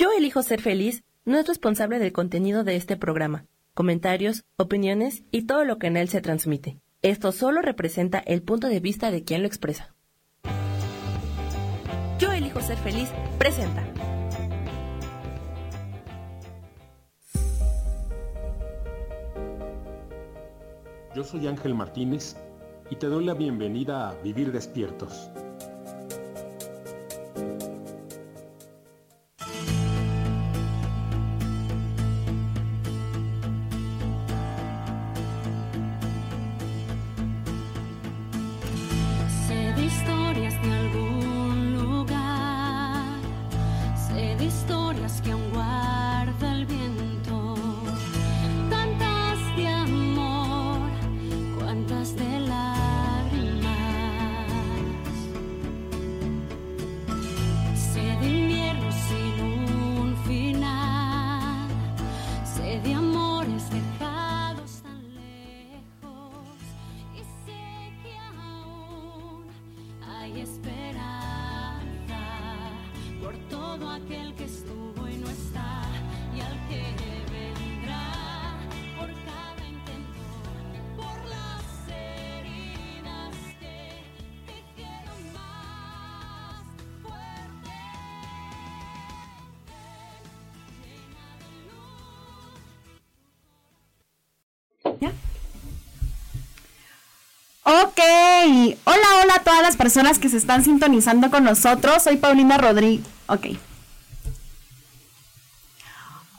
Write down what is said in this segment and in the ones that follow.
Yo elijo ser feliz no es responsable del contenido de este programa, comentarios, opiniones y todo lo que en él se transmite. Esto solo representa el punto de vista de quien lo expresa. Yo elijo ser feliz presenta. Yo soy Ángel Martínez y te doy la bienvenida a Vivir Despiertos. Personas que se están sintonizando con nosotros. Soy Paulina Rodríguez. Ok.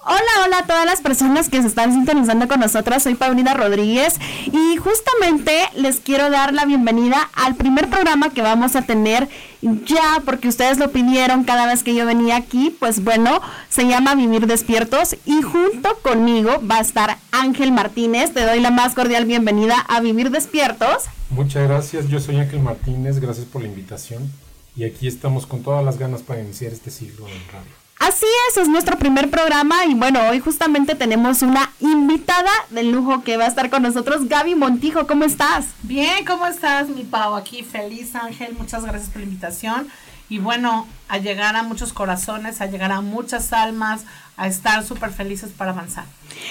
Hola, hola a todas las personas que se están sintonizando con nosotras. Soy Paulina Rodríguez y justamente les quiero dar la bienvenida al primer programa que vamos a tener ya porque ustedes lo pidieron cada vez que yo venía aquí. Pues bueno, se llama Vivir Despiertos y junto conmigo va a estar Ángel Martínez. Te doy la más cordial bienvenida a Vivir Despiertos. Muchas gracias, yo soy Ángel Martínez, gracias por la invitación y aquí estamos con todas las ganas para iniciar este siglo en radio. Así es, es nuestro primer programa y bueno, hoy justamente tenemos una invitada de lujo que va a estar con nosotros, Gaby Montijo, ¿cómo estás? Bien, ¿cómo estás, mi Pau? Aquí feliz, Ángel, muchas gracias por la invitación y bueno, a llegar a muchos corazones, a llegar a muchas almas, a estar súper felices para avanzar.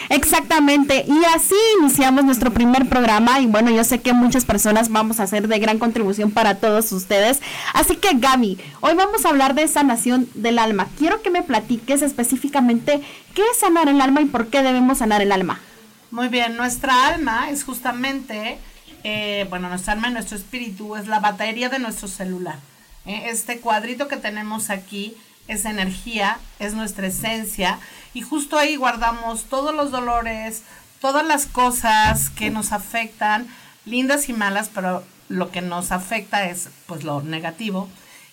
Exactamente, y así iniciamos nuestro primer programa y bueno, yo sé que muchas personas vamos a hacer de gran contribución para todos ustedes. Así que Gaby, hoy vamos a hablar de sanación del alma. Quiero que me platiques específicamente qué es sanar el alma y por qué debemos sanar el alma. Muy bien, nuestra alma es justamente, eh, bueno, nuestra alma y nuestro espíritu es la batería de nuestro celular. Eh, este cuadrito que tenemos aquí es energía, es nuestra esencia y justo ahí guardamos todos los dolores, todas las cosas que nos afectan, lindas y malas, pero lo que nos afecta es pues lo negativo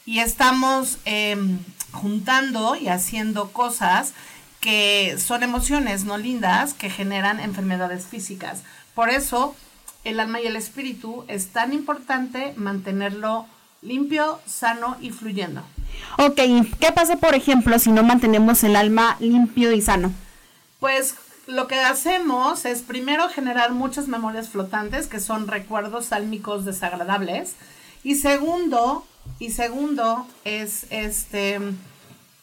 y estamos em, juntando y haciendo cosas que son emociones no lindas que generan enfermedades físicas. Por eso el alma y el espíritu es tan importante mantenerlo limpio, sano y fluyendo. Ok, ¿qué pasa, por ejemplo, si no mantenemos el alma limpio y sano? Pues lo que hacemos es primero generar muchas memorias flotantes, que son recuerdos sálmicos desagradables. Y segundo, y segundo, es este,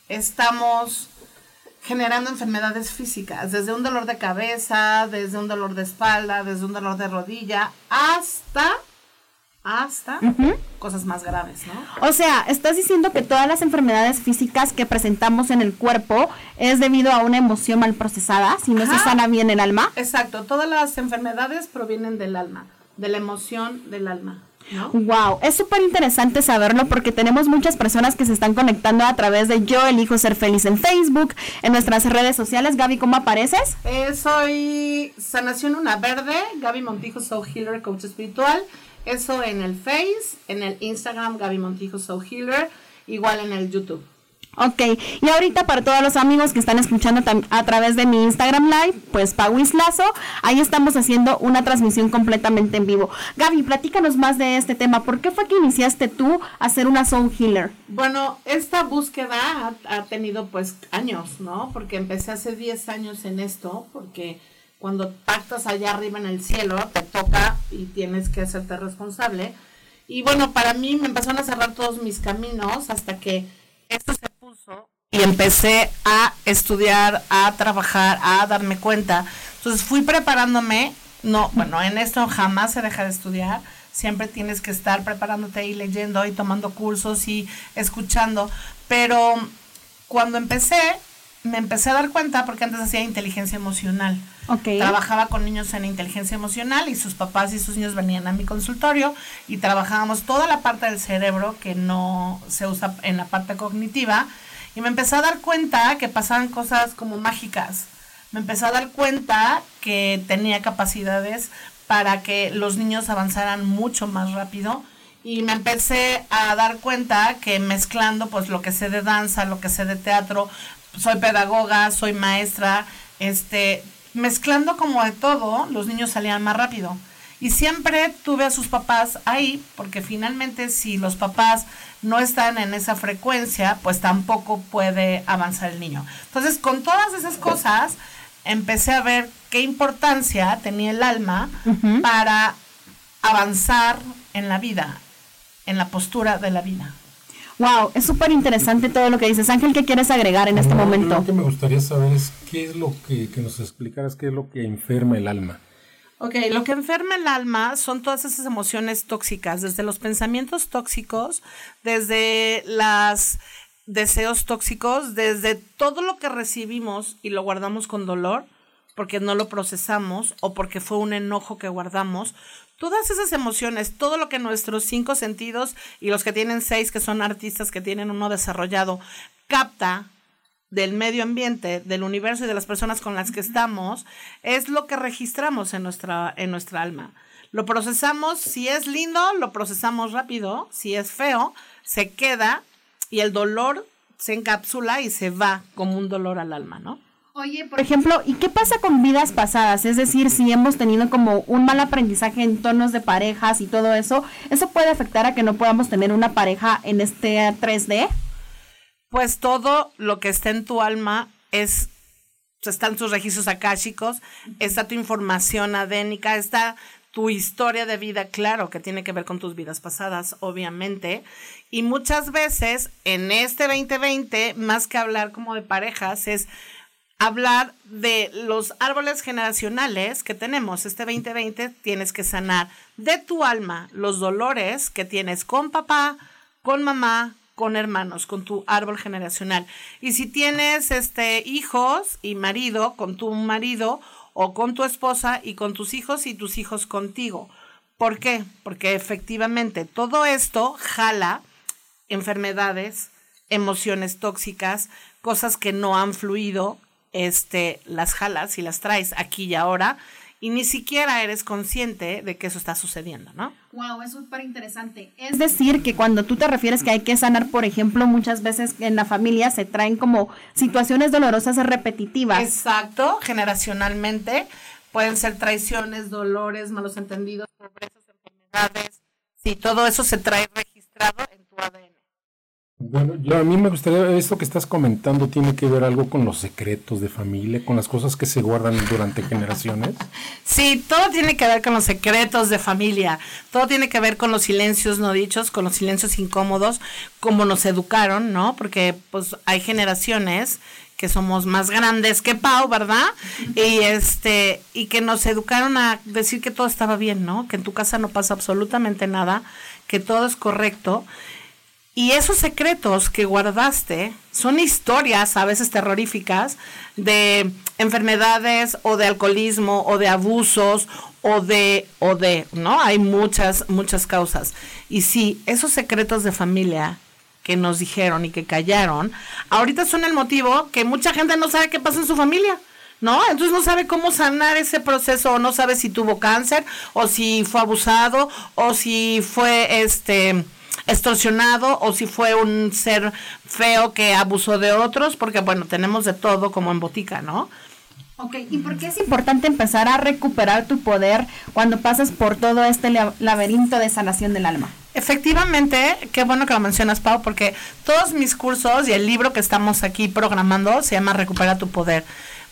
estamos generando enfermedades físicas, desde un dolor de cabeza, desde un dolor de espalda, desde un dolor de rodilla, hasta hasta cosas más graves, ¿no? O sea, estás diciendo que todas las enfermedades físicas que presentamos en el cuerpo es debido a una emoción mal procesada, si no se sana bien el alma. Exacto, todas las enfermedades provienen del alma, de la emoción del alma. ¿No? Wow, es súper interesante saberlo porque tenemos muchas personas que se están conectando a través de Yo elijo ser feliz en Facebook, en nuestras redes sociales. Gaby, ¿cómo apareces? Eh, soy Sanación Una Verde, Gaby Montijo, Soul Healer, Coach Espiritual. Eso en el Face, en el Instagram, Gaby Montijo Soul Healer, igual en el YouTube. Ok, y ahorita para todos los amigos que están escuchando a través de mi Instagram Live, pues Pauis Lazo, ahí estamos haciendo una transmisión completamente en vivo. Gaby, platícanos más de este tema. ¿Por qué fue que iniciaste tú a ser una soul healer? Bueno, esta búsqueda ha, ha tenido pues años, ¿no? Porque empecé hace 10 años en esto, porque cuando pactas allá arriba en el cielo, te toca y tienes que hacerte responsable. Y bueno, para mí me empezaron a cerrar todos mis caminos hasta que esto se puso y empecé a estudiar, a trabajar, a darme cuenta. Entonces fui preparándome, no, bueno, en esto jamás se deja de estudiar, siempre tienes que estar preparándote y leyendo y tomando cursos y escuchando, pero cuando empecé, me empecé a dar cuenta porque antes hacía inteligencia emocional. Trabajaba con niños en inteligencia emocional y sus papás y sus niños venían a mi consultorio y trabajábamos toda la parte del cerebro que no se usa en la parte cognitiva y me empecé a dar cuenta que pasaban cosas como mágicas. Me empecé a dar cuenta que tenía capacidades para que los niños avanzaran mucho más rápido y me empecé a dar cuenta que mezclando pues lo que sé de danza, lo que sé de teatro, soy pedagoga, soy maestra, este, mezclando como de todo, los niños salían más rápido. Y siempre tuve a sus papás ahí, porque finalmente si los papás no están en esa frecuencia, pues tampoco puede avanzar el niño. Entonces, con todas esas cosas, empecé a ver qué importancia tenía el alma para avanzar en la vida, en la postura de la vida. Wow, es súper interesante todo lo que dices. Ángel, ¿qué quieres agregar en este momento? Lo que me gustaría saber es qué es lo que, que nos explicaras, qué es lo que enferma el alma. Ok, lo que enferma el alma son todas esas emociones tóxicas, desde los pensamientos tóxicos, desde los deseos tóxicos, desde todo lo que recibimos y lo guardamos con dolor, porque no lo procesamos o porque fue un enojo que guardamos, todas esas emociones, todo lo que nuestros cinco sentidos y los que tienen seis, que son artistas que tienen uno desarrollado, capta del medio ambiente, del universo y de las personas con las que estamos, es lo que registramos en nuestra, en nuestra alma. Lo procesamos, si es lindo, lo procesamos rápido, si es feo, se queda y el dolor se encapsula y se va como un dolor al alma, ¿no? Oye, por ejemplo, ¿y qué pasa con vidas pasadas? Es decir, si hemos tenido como un mal aprendizaje en tonos de parejas y todo eso, ¿eso puede afectar a que no podamos tener una pareja en este 3D? Pues todo lo que está en tu alma es, están tus registros akáshicos, está tu información adénica, está tu historia de vida, claro, que tiene que ver con tus vidas pasadas, obviamente. Y muchas veces en este 2020, más que hablar como de parejas, es hablar de los árboles generacionales que tenemos. Este 2020 tienes que sanar de tu alma los dolores que tienes con papá, con mamá, con hermanos, con tu árbol generacional. Y si tienes este hijos y marido, con tu marido o con tu esposa y con tus hijos y tus hijos contigo. ¿Por qué? Porque efectivamente todo esto jala enfermedades, emociones tóxicas, cosas que no han fluido este, las jalas y las traes aquí y ahora y ni siquiera eres consciente de que eso está sucediendo, ¿no? Wow, es súper interesante. Es decir, que cuando tú te refieres que hay que sanar, por ejemplo, muchas veces en la familia se traen como situaciones dolorosas repetitivas. Exacto, generacionalmente pueden ser traiciones, dolores, malos entendidos, pobrezas, enfermedades. Sí, todo eso se trae registrado en tu ADN. Bueno, yo a mí me gustaría, esto que estás comentando tiene que ver algo con los secretos de familia, con las cosas que se guardan durante generaciones. Sí, todo tiene que ver con los secretos de familia, todo tiene que ver con los silencios no dichos, con los silencios incómodos, como nos educaron, ¿no? Porque pues hay generaciones que somos más grandes que Pau, ¿verdad? Y este y que nos educaron a decir que todo estaba bien, ¿no? Que en tu casa no pasa absolutamente nada, que todo es correcto y esos secretos que guardaste son historias a veces terroríficas de enfermedades o de alcoholismo o de abusos o de, o de, ¿no? Hay muchas, muchas causas. Y sí, esos secretos de familia que nos dijeron y que callaron, ahorita son el motivo que mucha gente no sabe qué pasa en su familia. ¿no? Entonces no sabe cómo sanar ese proceso, o no sabe si tuvo cáncer, o si fue abusado, o si fue este extorsionado o si fue un ser feo que abusó de otros, porque bueno, tenemos de todo como en botica, ¿no? Ok, ¿y por qué es importante empezar a recuperar tu poder cuando pasas por todo este laberinto de sanación del alma? Efectivamente, qué bueno que lo mencionas, Pau, porque todos mis cursos y el libro que estamos aquí programando se llama Recupera tu poder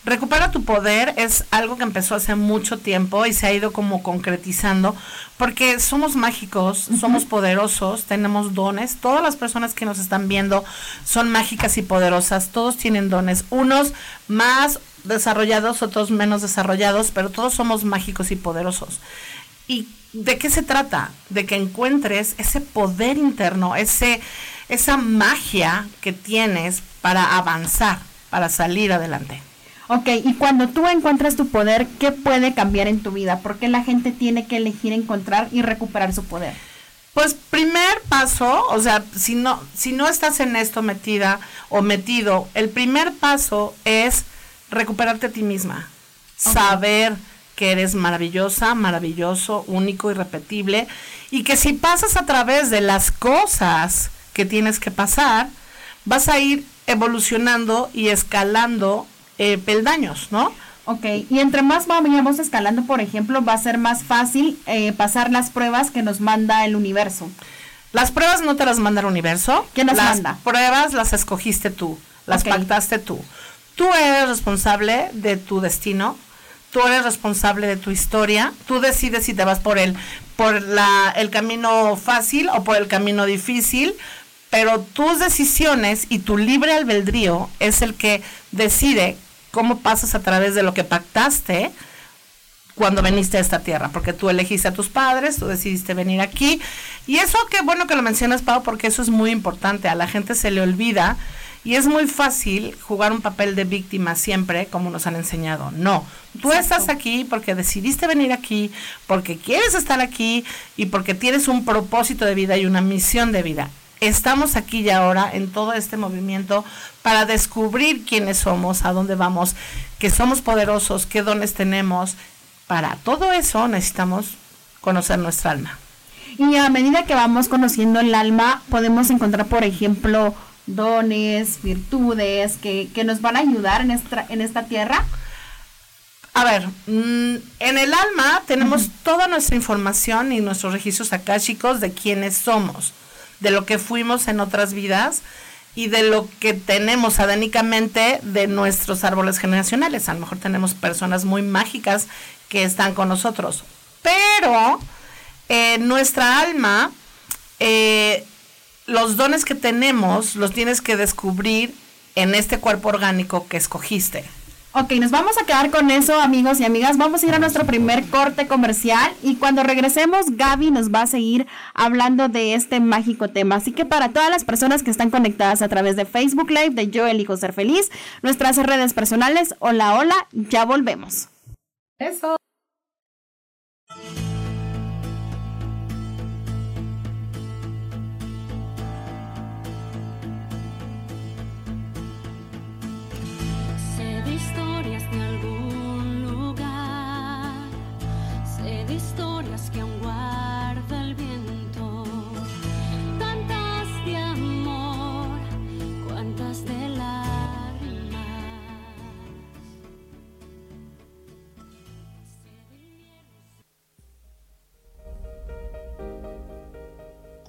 Recupera tu poder es algo que empezó hace mucho tiempo y se ha ido como concretizando porque somos mágicos, somos poderosos, tenemos dones. Todas las personas que nos están viendo son mágicas y poderosas, todos tienen dones, unos más desarrollados, otros menos desarrollados, pero todos somos mágicos y poderosos. ¿Y de qué se trata? De que encuentres ese poder interno, ese, esa magia que tienes para avanzar, para salir adelante. Ok, y cuando tú encuentras tu poder, ¿qué puede cambiar en tu vida? ¿Por qué la gente tiene que elegir encontrar y recuperar su poder? Pues primer paso, o sea, si no, si no estás en esto metida o metido, el primer paso es recuperarte a ti misma. Saber que eres maravillosa, maravilloso, único, irrepetible, y que si pasas a través de las cosas que tienes que pasar, vas a ir evolucionando y escalando eh, peldaños, ¿no? Ok, y entre más vayamos escalando, por ejemplo, va a ser más fácil eh, pasar las pruebas que nos manda el universo. Las pruebas no te las manda el universo. ¿Quién las las manda? pruebas las escogiste tú, las pactaste tú. Tú eres responsable de tu destino, tú eres responsable de tu historia, tú decides si te vas por el, por la, el camino fácil o por el camino difícil, pero tus decisiones y tu libre albedrío es el que decide cómo pasas a través de lo que pactaste cuando veniste a esta tierra, porque tú elegiste a tus padres, tú decidiste venir aquí. Y eso qué bueno que lo mencionas, Pau, porque eso es muy importante. A la gente se le olvida y es muy fácil jugar un papel de víctima siempre, como nos han enseñado. No, tú estás aquí porque decidiste venir aquí, porque quieres estar aquí y porque tienes un propósito de vida y una misión de vida. Estamos aquí y ahora en todo este movimiento para descubrir quiénes somos, a dónde vamos, que somos poderosos, qué dones tenemos. Para todo eso necesitamos conocer nuestra alma. Y a medida que vamos conociendo el alma, podemos encontrar, por ejemplo, dones, virtudes que, que nos van a ayudar en esta, en esta tierra. A ver, mm, en el alma tenemos toda nuestra información y nuestros registros akáshicos de quiénes somos, de lo que fuimos en otras vidas y de lo que tenemos adénicamente de nuestros árboles generacionales. A lo mejor tenemos personas muy mágicas que están con nosotros, pero eh, nuestra alma, eh, los dones que tenemos los tienes que descubrir en este cuerpo orgánico que escogiste. Ok, nos vamos a quedar con eso, amigos y amigas. Vamos a ir a nuestro primer corte comercial y cuando regresemos, Gaby nos va a seguir hablando de este mágico tema. Así que para todas las personas que están conectadas a través de Facebook Live de Yo Elijo Ser Feliz, nuestras redes personales, hola, hola, ya volvemos. Eso.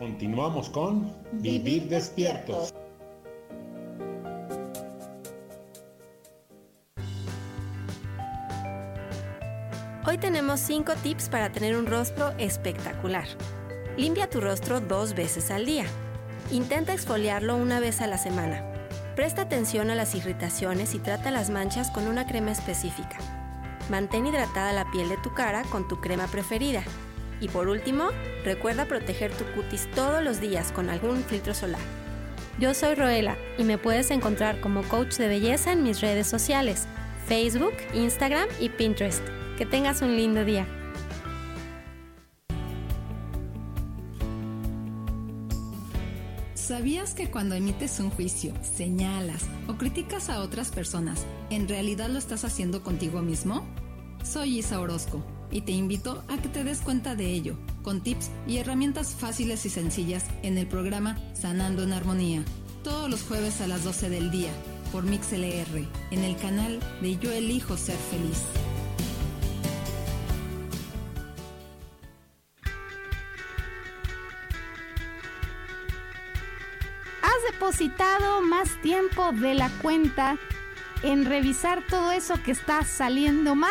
Continuamos con Vivir despiertos. Hoy tenemos 5 tips para tener un rostro espectacular. Limpia tu rostro dos veces al día. Intenta exfoliarlo una vez a la semana. Presta atención a las irritaciones y trata las manchas con una crema específica. Mantén hidratada la piel de tu cara con tu crema preferida. Y por último, recuerda proteger tu cutis todos los días con algún filtro solar. Yo soy Roela y me puedes encontrar como coach de belleza en mis redes sociales, Facebook, Instagram y Pinterest. Que tengas un lindo día. ¿Sabías que cuando emites un juicio, señalas o criticas a otras personas, en realidad lo estás haciendo contigo mismo? Soy Isa Orozco y te invito a que te des cuenta de ello, con tips y herramientas fáciles y sencillas en el programa Sanando en Armonía, todos los jueves a las 12 del día, por MixLR, en el canal de Yo Elijo Ser Feliz. has depositado más tiempo de la cuenta en revisar todo eso que está saliendo mal?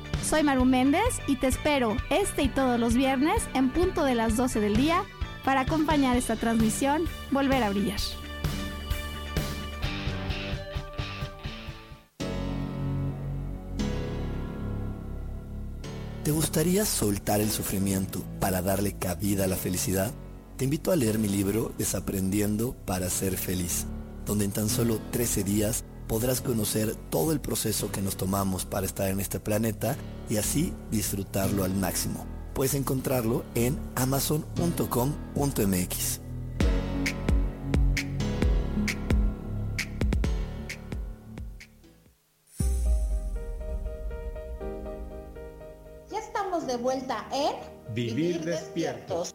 Soy Maru Méndez y te espero este y todos los viernes en punto de las 12 del día para acompañar esta transmisión Volver a Brillar. ¿Te gustaría soltar el sufrimiento para darle cabida a la felicidad? Te invito a leer mi libro Desaprendiendo para ser feliz, donde en tan solo 13 días podrás conocer todo el proceso que nos tomamos para estar en este planeta y así disfrutarlo al máximo. Puedes encontrarlo en amazon.com.mx. Ya estamos de vuelta en Vivir despiertos.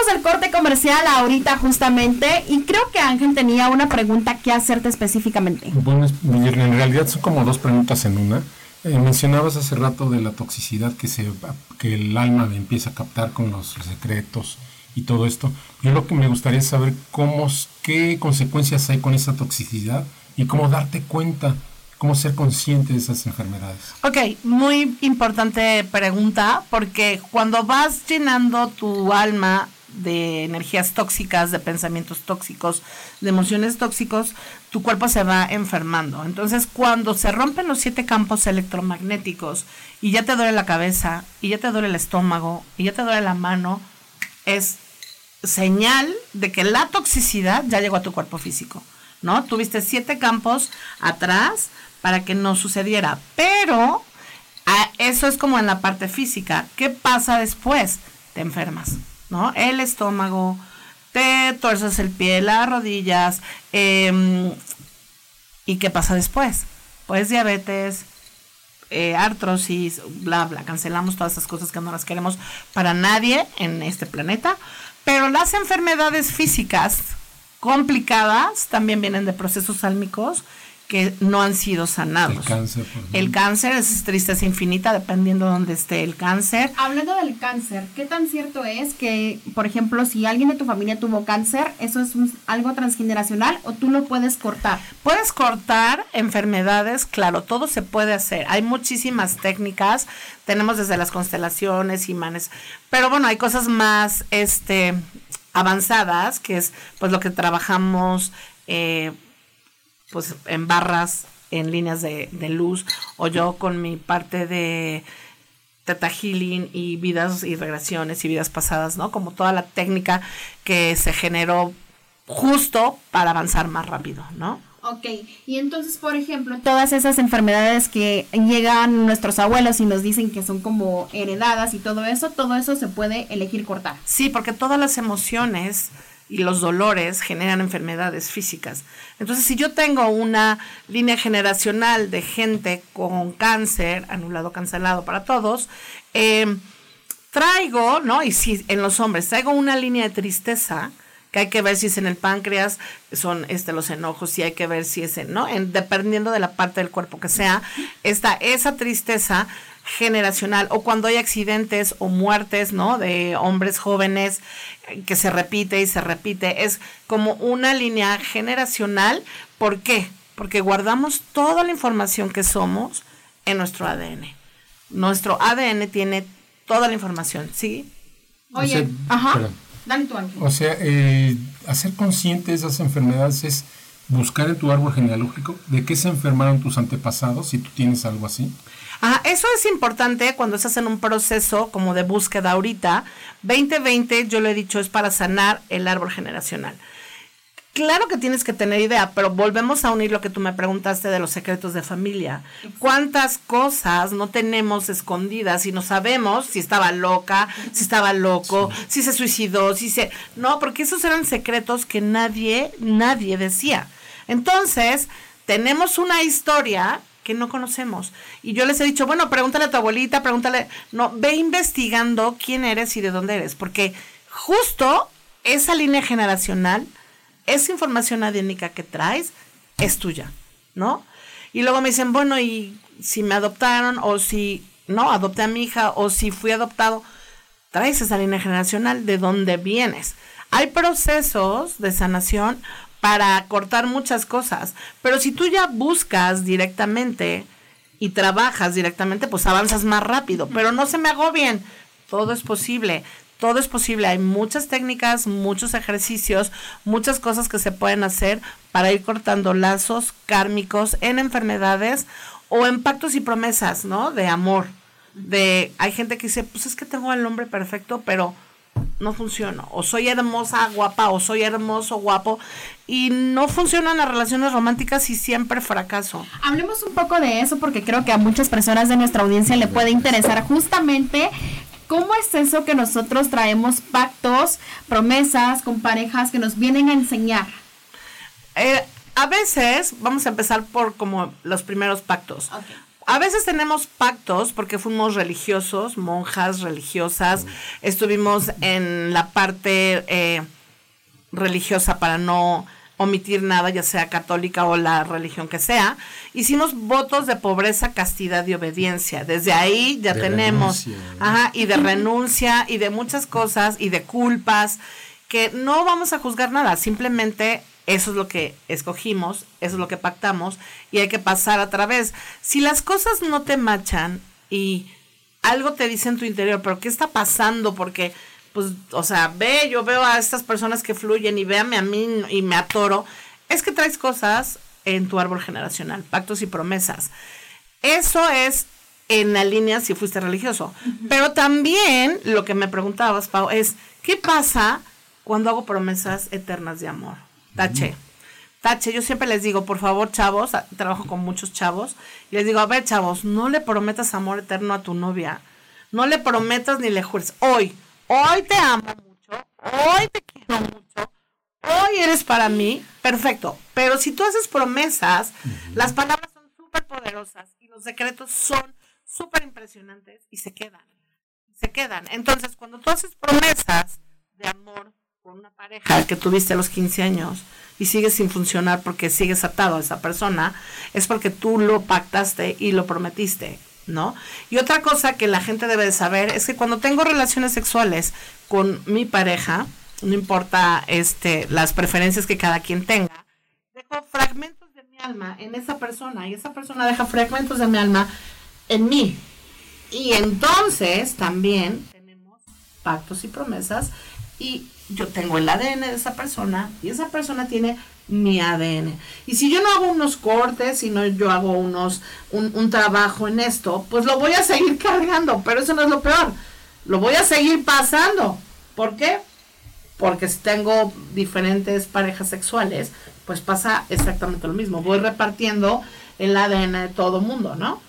Vamos al corte comercial ahorita justamente y creo que Ángel tenía una pregunta que hacerte específicamente. Bueno, en realidad son como dos preguntas en una. Eh, mencionabas hace rato de la toxicidad que, se, que el alma empieza a captar con los secretos y todo esto. Yo lo que me gustaría saber cómo, qué consecuencias hay con esa toxicidad y cómo darte cuenta, cómo ser consciente de esas enfermedades. Ok, muy importante pregunta, porque cuando vas llenando tu alma de energías tóxicas, de pensamientos tóxicos, de emociones tóxicos, tu cuerpo se va enfermando. Entonces, cuando se rompen los siete campos electromagnéticos y ya te duele la cabeza, y ya te duele el estómago, y ya te duele la mano, es señal de que la toxicidad ya llegó a tu cuerpo físico, ¿no? Tuviste siete campos atrás para que no sucediera, pero a- eso es como en la parte física. ¿Qué pasa después? Te enfermas, ¿no? El estómago, te tuerces el pie, las rodillas, em, ¿y qué pasa después? Pues diabetes, eh, artrosis, bla, bla. Cancelamos todas esas cosas que no las queremos para nadie en este planeta. Pero las enfermedades físicas complicadas también vienen de procesos sálmicos que no han sido sanados. El cáncer, por ejemplo. El cáncer es tristeza infinita dependiendo de dónde esté el cáncer. Hablando del cáncer, ¿qué tan cierto es que, por ejemplo, si alguien de tu familia tuvo cáncer, eso es un- algo transgeneracional o tú lo puedes cortar? Puedes cortar enfermedades, claro, todo se puede hacer. Hay muchísimas técnicas, tenemos desde las constelaciones, imanes, pero bueno, hay cosas más este, avanzadas, que es pues lo que trabajamos eh, pues en barras, en líneas de, de luz, o yo con mi parte de Teta Healing y vidas y regresiones y vidas pasadas, ¿no? Como toda la técnica que se generó justo para avanzar más rápido, ¿no? Ok, y entonces, por ejemplo, todas esas enfermedades que llegan nuestros abuelos y nos dicen que son como heredadas y todo eso, todo eso se puede elegir cortar. Sí, porque todas las emociones y los dolores generan enfermedades físicas. Entonces, si yo tengo una línea generacional de gente con cáncer, anulado, cancelado para todos, eh, traigo, ¿no? Y si en los hombres traigo una línea de tristeza, que hay que ver si es en el páncreas, son este los enojos, y hay que ver si es en, ¿no? En, dependiendo de la parte del cuerpo que sea, está esa tristeza generacional o cuando hay accidentes o muertes, ¿no? De hombres jóvenes eh, que se repite y se repite, es como una línea generacional. ¿Por qué? Porque guardamos toda la información que somos en nuestro ADN. Nuestro ADN tiene toda la información, ¿sí? Oye, O sea, ajá, perdón. dale tu ángel. O sea, eh, hacer consciente de esas enfermedades es buscar en tu árbol genealógico de qué se enfermaron tus antepasados, si tú tienes algo así. Ajá, eso es importante cuando estás en un proceso como de búsqueda ahorita. 2020, yo lo he dicho, es para sanar el árbol generacional. Claro que tienes que tener idea, pero volvemos a unir lo que tú me preguntaste de los secretos de familia. ¿Cuántas cosas no tenemos escondidas y no sabemos si estaba loca, si estaba loco, si se suicidó, si se... No, porque esos eran secretos que nadie, nadie decía. Entonces, tenemos una historia que no conocemos. Y yo les he dicho, bueno, pregúntale a tu abuelita, pregúntale, no, ve investigando quién eres y de dónde eres, porque justo esa línea generacional esa información adénica que traes es tuya, ¿no? Y luego me dicen, bueno, y si me adoptaron o si, no, adopté a mi hija o si fui adoptado, traes esa línea generacional de dónde vienes. Hay procesos de sanación para cortar muchas cosas, pero si tú ya buscas directamente y trabajas directamente, pues avanzas más rápido, pero no se me agobien, todo es posible todo es posible. Hay muchas técnicas, muchos ejercicios, muchas cosas que se pueden hacer para ir cortando lazos kármicos en enfermedades o en pactos y promesas, ¿no? De amor. De hay gente que dice, "Pues es que tengo el hombre perfecto, pero no funciona. O soy hermosa, guapa, o soy hermoso, guapo. Y no funcionan las relaciones románticas y siempre fracaso. Hablemos un poco de eso porque creo que a muchas personas de nuestra audiencia le puede interesar justamente ¿Cómo es eso que nosotros traemos pactos, promesas con parejas que nos vienen a enseñar? Eh, a veces, vamos a empezar por como los primeros pactos. A veces tenemos pactos porque fuimos religiosos, monjas religiosas, estuvimos en la parte eh, religiosa para no omitir nada, ya sea católica o la religión que sea. Hicimos votos de pobreza, castidad y obediencia. Desde ahí ya tenemos, ajá, y de renuncia y de muchas cosas y de culpas que no vamos a juzgar nada, simplemente eso es lo que escogimos, eso es lo que pactamos y hay que pasar a través. Si las cosas no te machan y algo te dice en tu interior, pero ¿qué está pasando? Porque pues, o sea, ve, yo veo a estas personas que fluyen y véame a mí y me atoro, es que traes cosas en tu árbol generacional, pactos y promesas. Eso es en la línea si fuiste religioso. Pero también lo que me preguntabas, Pau, es, ¿qué pasa cuando hago promesas eternas de amor? Tache. Tache, yo siempre les digo, por favor, chavos, trabajo con muchos chavos, y les digo, a ver, chavos, no le prometas amor eterno a tu novia. No le prometas ni le jures. Hoy, hoy te amo mucho, hoy te quiero mucho, hoy eres para mí, perfecto. Pero si tú haces promesas, las palabras son súper poderosas y los secretos son súper impresionantes y se quedan. Se quedan. Entonces, cuando tú haces promesas de amor una pareja que tuviste a los 15 años y sigues sin funcionar porque sigues atado a esa persona, es porque tú lo pactaste y lo prometiste. ¿no? Y otra cosa que la gente debe de saber es que cuando tengo relaciones sexuales con mi pareja, no importa este, las preferencias que cada quien tenga, dejo fragmentos de mi alma en esa persona y esa persona deja fragmentos de mi alma en mí. Y entonces también tenemos pactos y promesas y yo tengo el ADN de esa persona y esa persona tiene mi ADN. Y si yo no hago unos cortes, si no yo hago unos, un, un, trabajo en esto, pues lo voy a seguir cargando, pero eso no es lo peor. Lo voy a seguir pasando. ¿Por qué? Porque si tengo diferentes parejas sexuales, pues pasa exactamente lo mismo. Voy repartiendo el ADN de todo mundo, ¿no?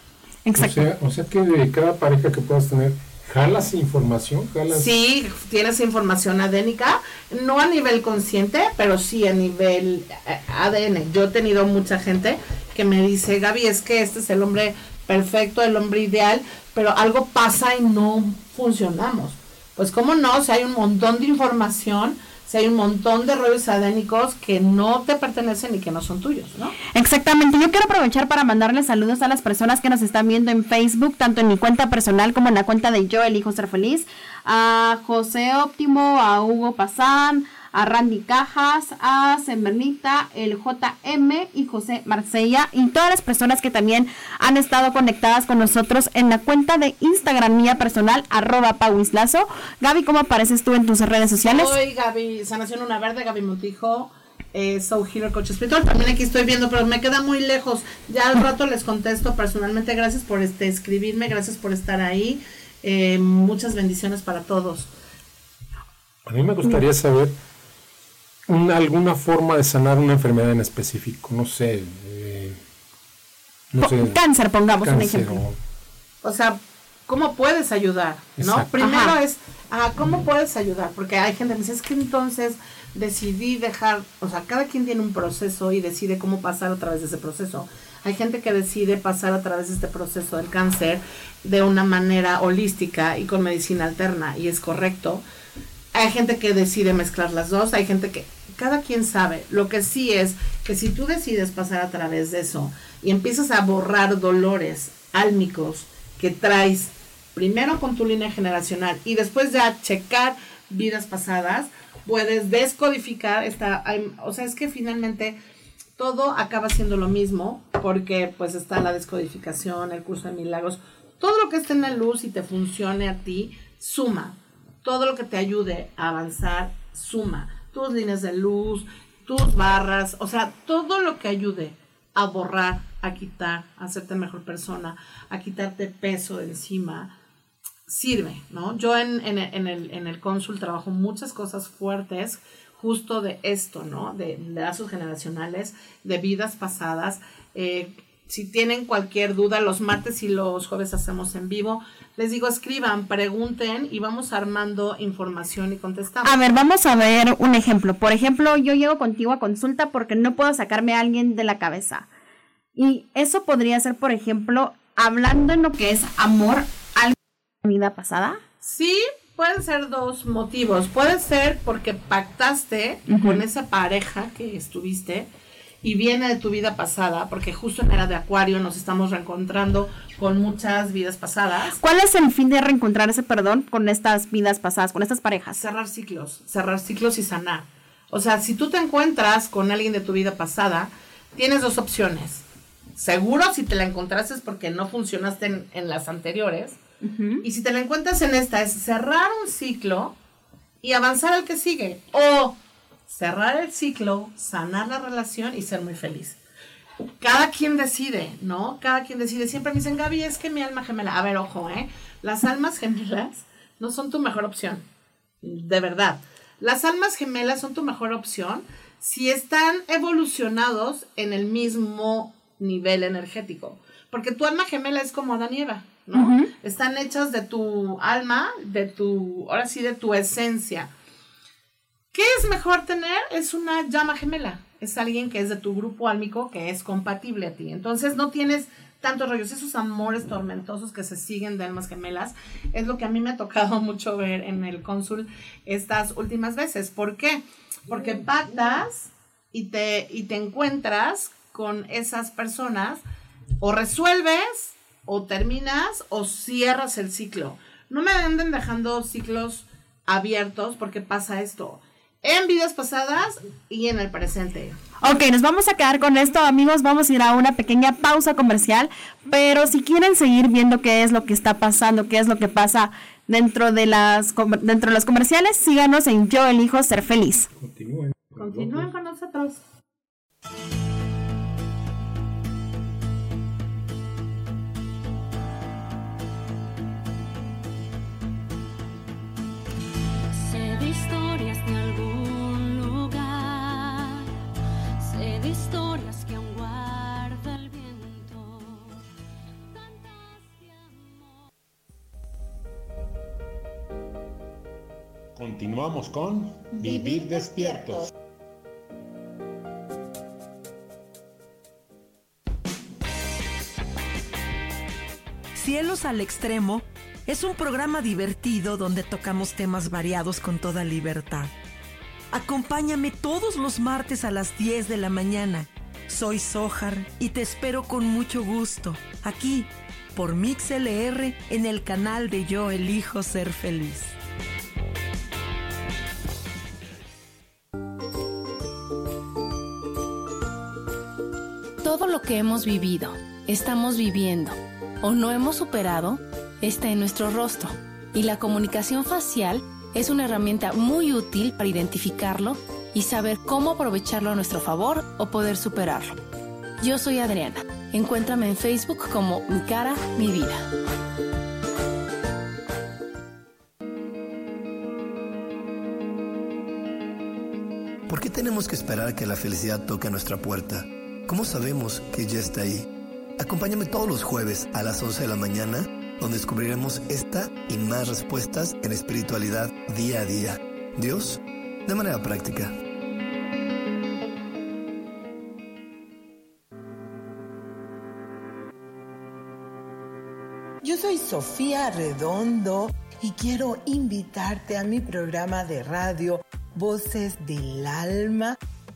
Exacto. O sea, o sea que cada pareja que puedas tener, ¿Jalas información? Sí, tienes información adénica, no a nivel consciente, pero sí a nivel eh, ADN. Yo he tenido mucha gente que me dice, Gaby, es que este es el hombre perfecto, el hombre ideal, pero algo pasa y no funcionamos. Pues cómo no, si hay un montón de información hay un montón de rollos adénicos que no te pertenecen y que no son tuyos, ¿no? Exactamente. Yo quiero aprovechar para mandarles saludos a las personas que nos están viendo en Facebook, tanto en mi cuenta personal como en la cuenta de Yo Elijo Ser Feliz, a José Óptimo, a Hugo Pazán, a Randy Cajas, a Sembernita, el JM y José Marsella y todas las personas que también han estado conectadas con nosotros en la cuenta de Instagram mía personal, arroba pauislazo. Gaby, ¿cómo apareces tú en tus redes sociales? Soy Gaby, Sanación Una Verde, Gaby Montijo. Eh, Soul Hero Coach Espiritual. También aquí estoy viendo, pero me queda muy lejos. Ya al rato les contesto personalmente. Gracias por este escribirme, gracias por estar ahí. Eh, muchas bendiciones para todos. A mí me gustaría saber una- alguna forma de sanar una enfermedad en específico, no sé, eh, no sé, cáncer, pongamos un cáncer ejemplo. o- O sea, ¿cómo puedes ayudar? ¿No? Primero Ajá. es, ah, ¿cómo puedes ayudar? Porque hay gente que me dice, es que entonces decidí dejar, o sea, cada quien tiene un proceso y decide cómo pasar a través de ese proceso. Hay gente que decide pasar a través de este proceso del cáncer de una manera holística y con medicina alterna, y es correcto. Hay gente que decide mezclar las dos, hay gente que cada quien sabe. Lo que sí es que si tú decides pasar a través de eso y empiezas a borrar dolores álmicos que traes primero con tu línea generacional y después ya checar vidas pasadas, puedes descodificar esta, o sea, es que finalmente todo acaba siendo lo mismo porque pues está la descodificación, el curso de milagros, todo lo que esté en la luz y te funcione a ti, suma. Todo lo que te ayude a avanzar, suma. Tus líneas de luz, tus barras, o sea, todo lo que ayude a borrar, a quitar, a hacerte mejor persona, a quitarte peso de encima, sirve, ¿no? Yo en, en, en el, en el cónsul trabajo muchas cosas fuertes justo de esto, ¿no? De, lazos generacionales, de vidas pasadas. Eh, si tienen cualquier duda, los martes y los jueves hacemos en vivo. Les digo, escriban, pregunten y vamos armando información y contestamos. A ver, vamos a ver un ejemplo. Por ejemplo, yo llego contigo a consulta porque no puedo sacarme a alguien de la cabeza. Y eso podría ser, por ejemplo, hablando en lo que es amor a la vida pasada. Sí, pueden ser dos motivos. Puede ser porque pactaste con esa pareja que estuviste y viene de tu vida pasada, porque justo en era de Acuario nos estamos reencontrando con muchas vidas pasadas. ¿Cuál es el fin de reencontrarse, perdón, con estas vidas pasadas, con estas parejas? Cerrar ciclos, cerrar ciclos y sanar. O sea, si tú te encuentras con alguien de tu vida pasada, tienes dos opciones. Seguro si te la encontraste es porque no funcionaste en, en las anteriores. Y si te la encuentras en esta, es cerrar un ciclo y avanzar al que sigue. O cerrar el ciclo, sanar la relación y ser muy feliz. Cada quien decide, ¿no? Cada quien decide. Siempre me dicen, Gaby, es que mi alma gemela. A ver, ojo, ¿eh? Las almas gemelas no son tu mejor opción. De verdad. Las almas gemelas son tu mejor opción si están evolucionados en el mismo nivel energético. Porque tu alma gemela es como Adán y Eva, ¿no? Están hechas de tu alma, de tu, ahora sí, de tu esencia. ¿Qué es mejor tener? Es una llama gemela. Es alguien que es de tu grupo álmico que es compatible a ti. Entonces no tienes tantos rollos, esos amores tormentosos que se siguen de almas gemelas. Es lo que a mí me ha tocado mucho ver en el cónsul estas últimas veces. ¿Por qué? Porque pactas y te, y te encuentras con esas personas o resuelves o terminas o cierras el ciclo. No me anden dejando ciclos abiertos porque pasa esto en vidas pasadas y en el presente. Ok, nos vamos a quedar con esto, amigos. Vamos a ir a una pequeña pausa comercial. Pero si quieren seguir viendo qué es lo que está pasando, qué es lo que pasa dentro de las dentro de los comerciales, síganos en Yo elijo ser feliz. Continúen. Continúen con nosotros. Continuamos con Vivir despiertos. Cielos al Extremo es un programa divertido donde tocamos temas variados con toda libertad. Acompáñame todos los martes a las 10 de la mañana. Soy Sojar y te espero con mucho gusto aquí por MixLR en el canal de Yo Elijo Ser Feliz. Hemos vivido, estamos viviendo o no hemos superado está en nuestro rostro y la comunicación facial es una herramienta muy útil para identificarlo y saber cómo aprovecharlo a nuestro favor o poder superarlo. Yo soy Adriana. Encuéntrame en Facebook como Mi cara, mi vida. ¿Por qué tenemos que esperar que la felicidad toque a nuestra puerta? ¿Cómo sabemos que ya está ahí? Acompáñame todos los jueves a las 11 de la mañana, donde descubriremos esta y más respuestas en espiritualidad día a día. Dios, de manera práctica. Yo soy Sofía Redondo y quiero invitarte a mi programa de radio Voces del Alma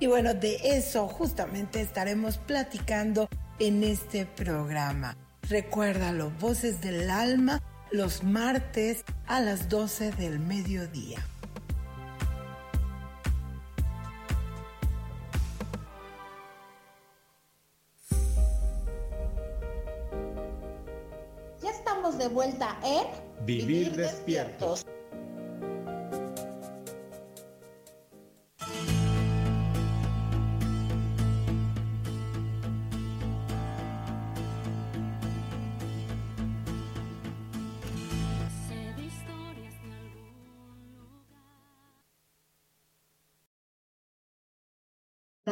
Y bueno, de eso justamente estaremos platicando en este programa. Recuérdalo, Voces del Alma, los martes a las 12 del mediodía. Ya estamos de vuelta en Vivir despiertos.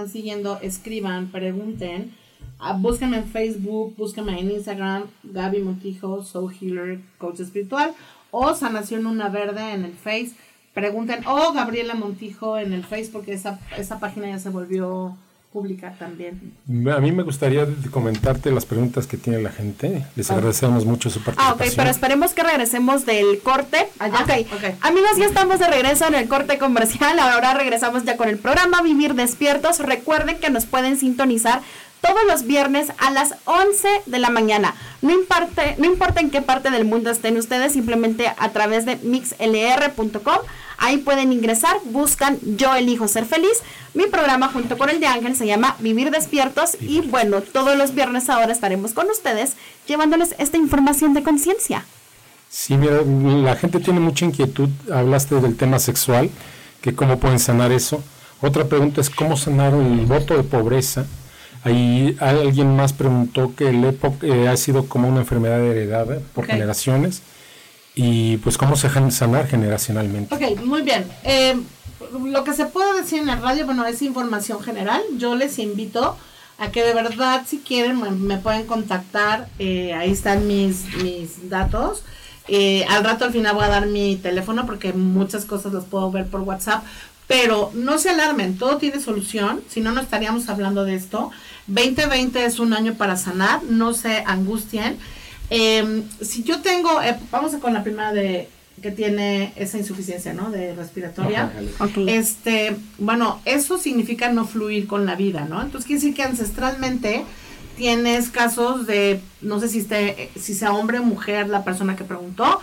Siguiendo, escriban, pregunten. Ah, búsquenme en Facebook, búsquenme en Instagram, Gaby Montijo, Soul Healer, Coach Espiritual, o Sanación Una Verde en el Face. Pregunten, o Gabriela Montijo en el Face, porque esa, esa página ya se volvió pública también. A mí me gustaría comentarte las preguntas que tiene la gente. Les Ah. agradecemos mucho su Ah, participación. ok, pero esperemos que regresemos del corte. ok, amigos, ya estamos de regreso en el corte comercial. Ahora regresamos ya con el programa Vivir Despiertos. Recuerden que nos pueden sintonizar todos los viernes a las 11 de la mañana. No importa, no importa en qué parte del mundo estén ustedes, simplemente a través de mixlr.com. Ahí pueden ingresar, buscan Yo elijo ser feliz. Mi programa junto con el de Ángel se llama Vivir Despiertos y bueno, todos los viernes ahora estaremos con ustedes llevándoles esta información de conciencia. Sí, mira, la gente tiene mucha inquietud. Hablaste del tema sexual, que cómo pueden sanar eso. Otra pregunta es cómo sanar el voto de pobreza. Ahí alguien más preguntó que el EPOC eh, ha sido como una enfermedad heredada por Ok. generaciones y pues cómo se dejan sanar generacionalmente. Ok, muy bien. Eh, lo que se puede decir en la radio, bueno, es información general. Yo les invito a que de verdad, si quieren, me, me pueden contactar. eh, ahí están mis, mis datos. Eh, al rato al final voy a dar mi teléfono porque muchas cosas las puedo ver por WhatsApp. Pero no se alarmen, todo tiene solución, si no, no estaríamos hablando de esto. 2020 es un año para sanar, no se angustien. Eh, si yo tengo, eh, vamos a con la primera de que tiene esa insuficiencia, ¿no? De respiratoria. Ok. Este, bueno, eso significa no fluir con la vida, ¿no? Entonces quiere decir que ancestralmente tienes casos de, no sé si, esté, si sea hombre o mujer la persona que preguntó,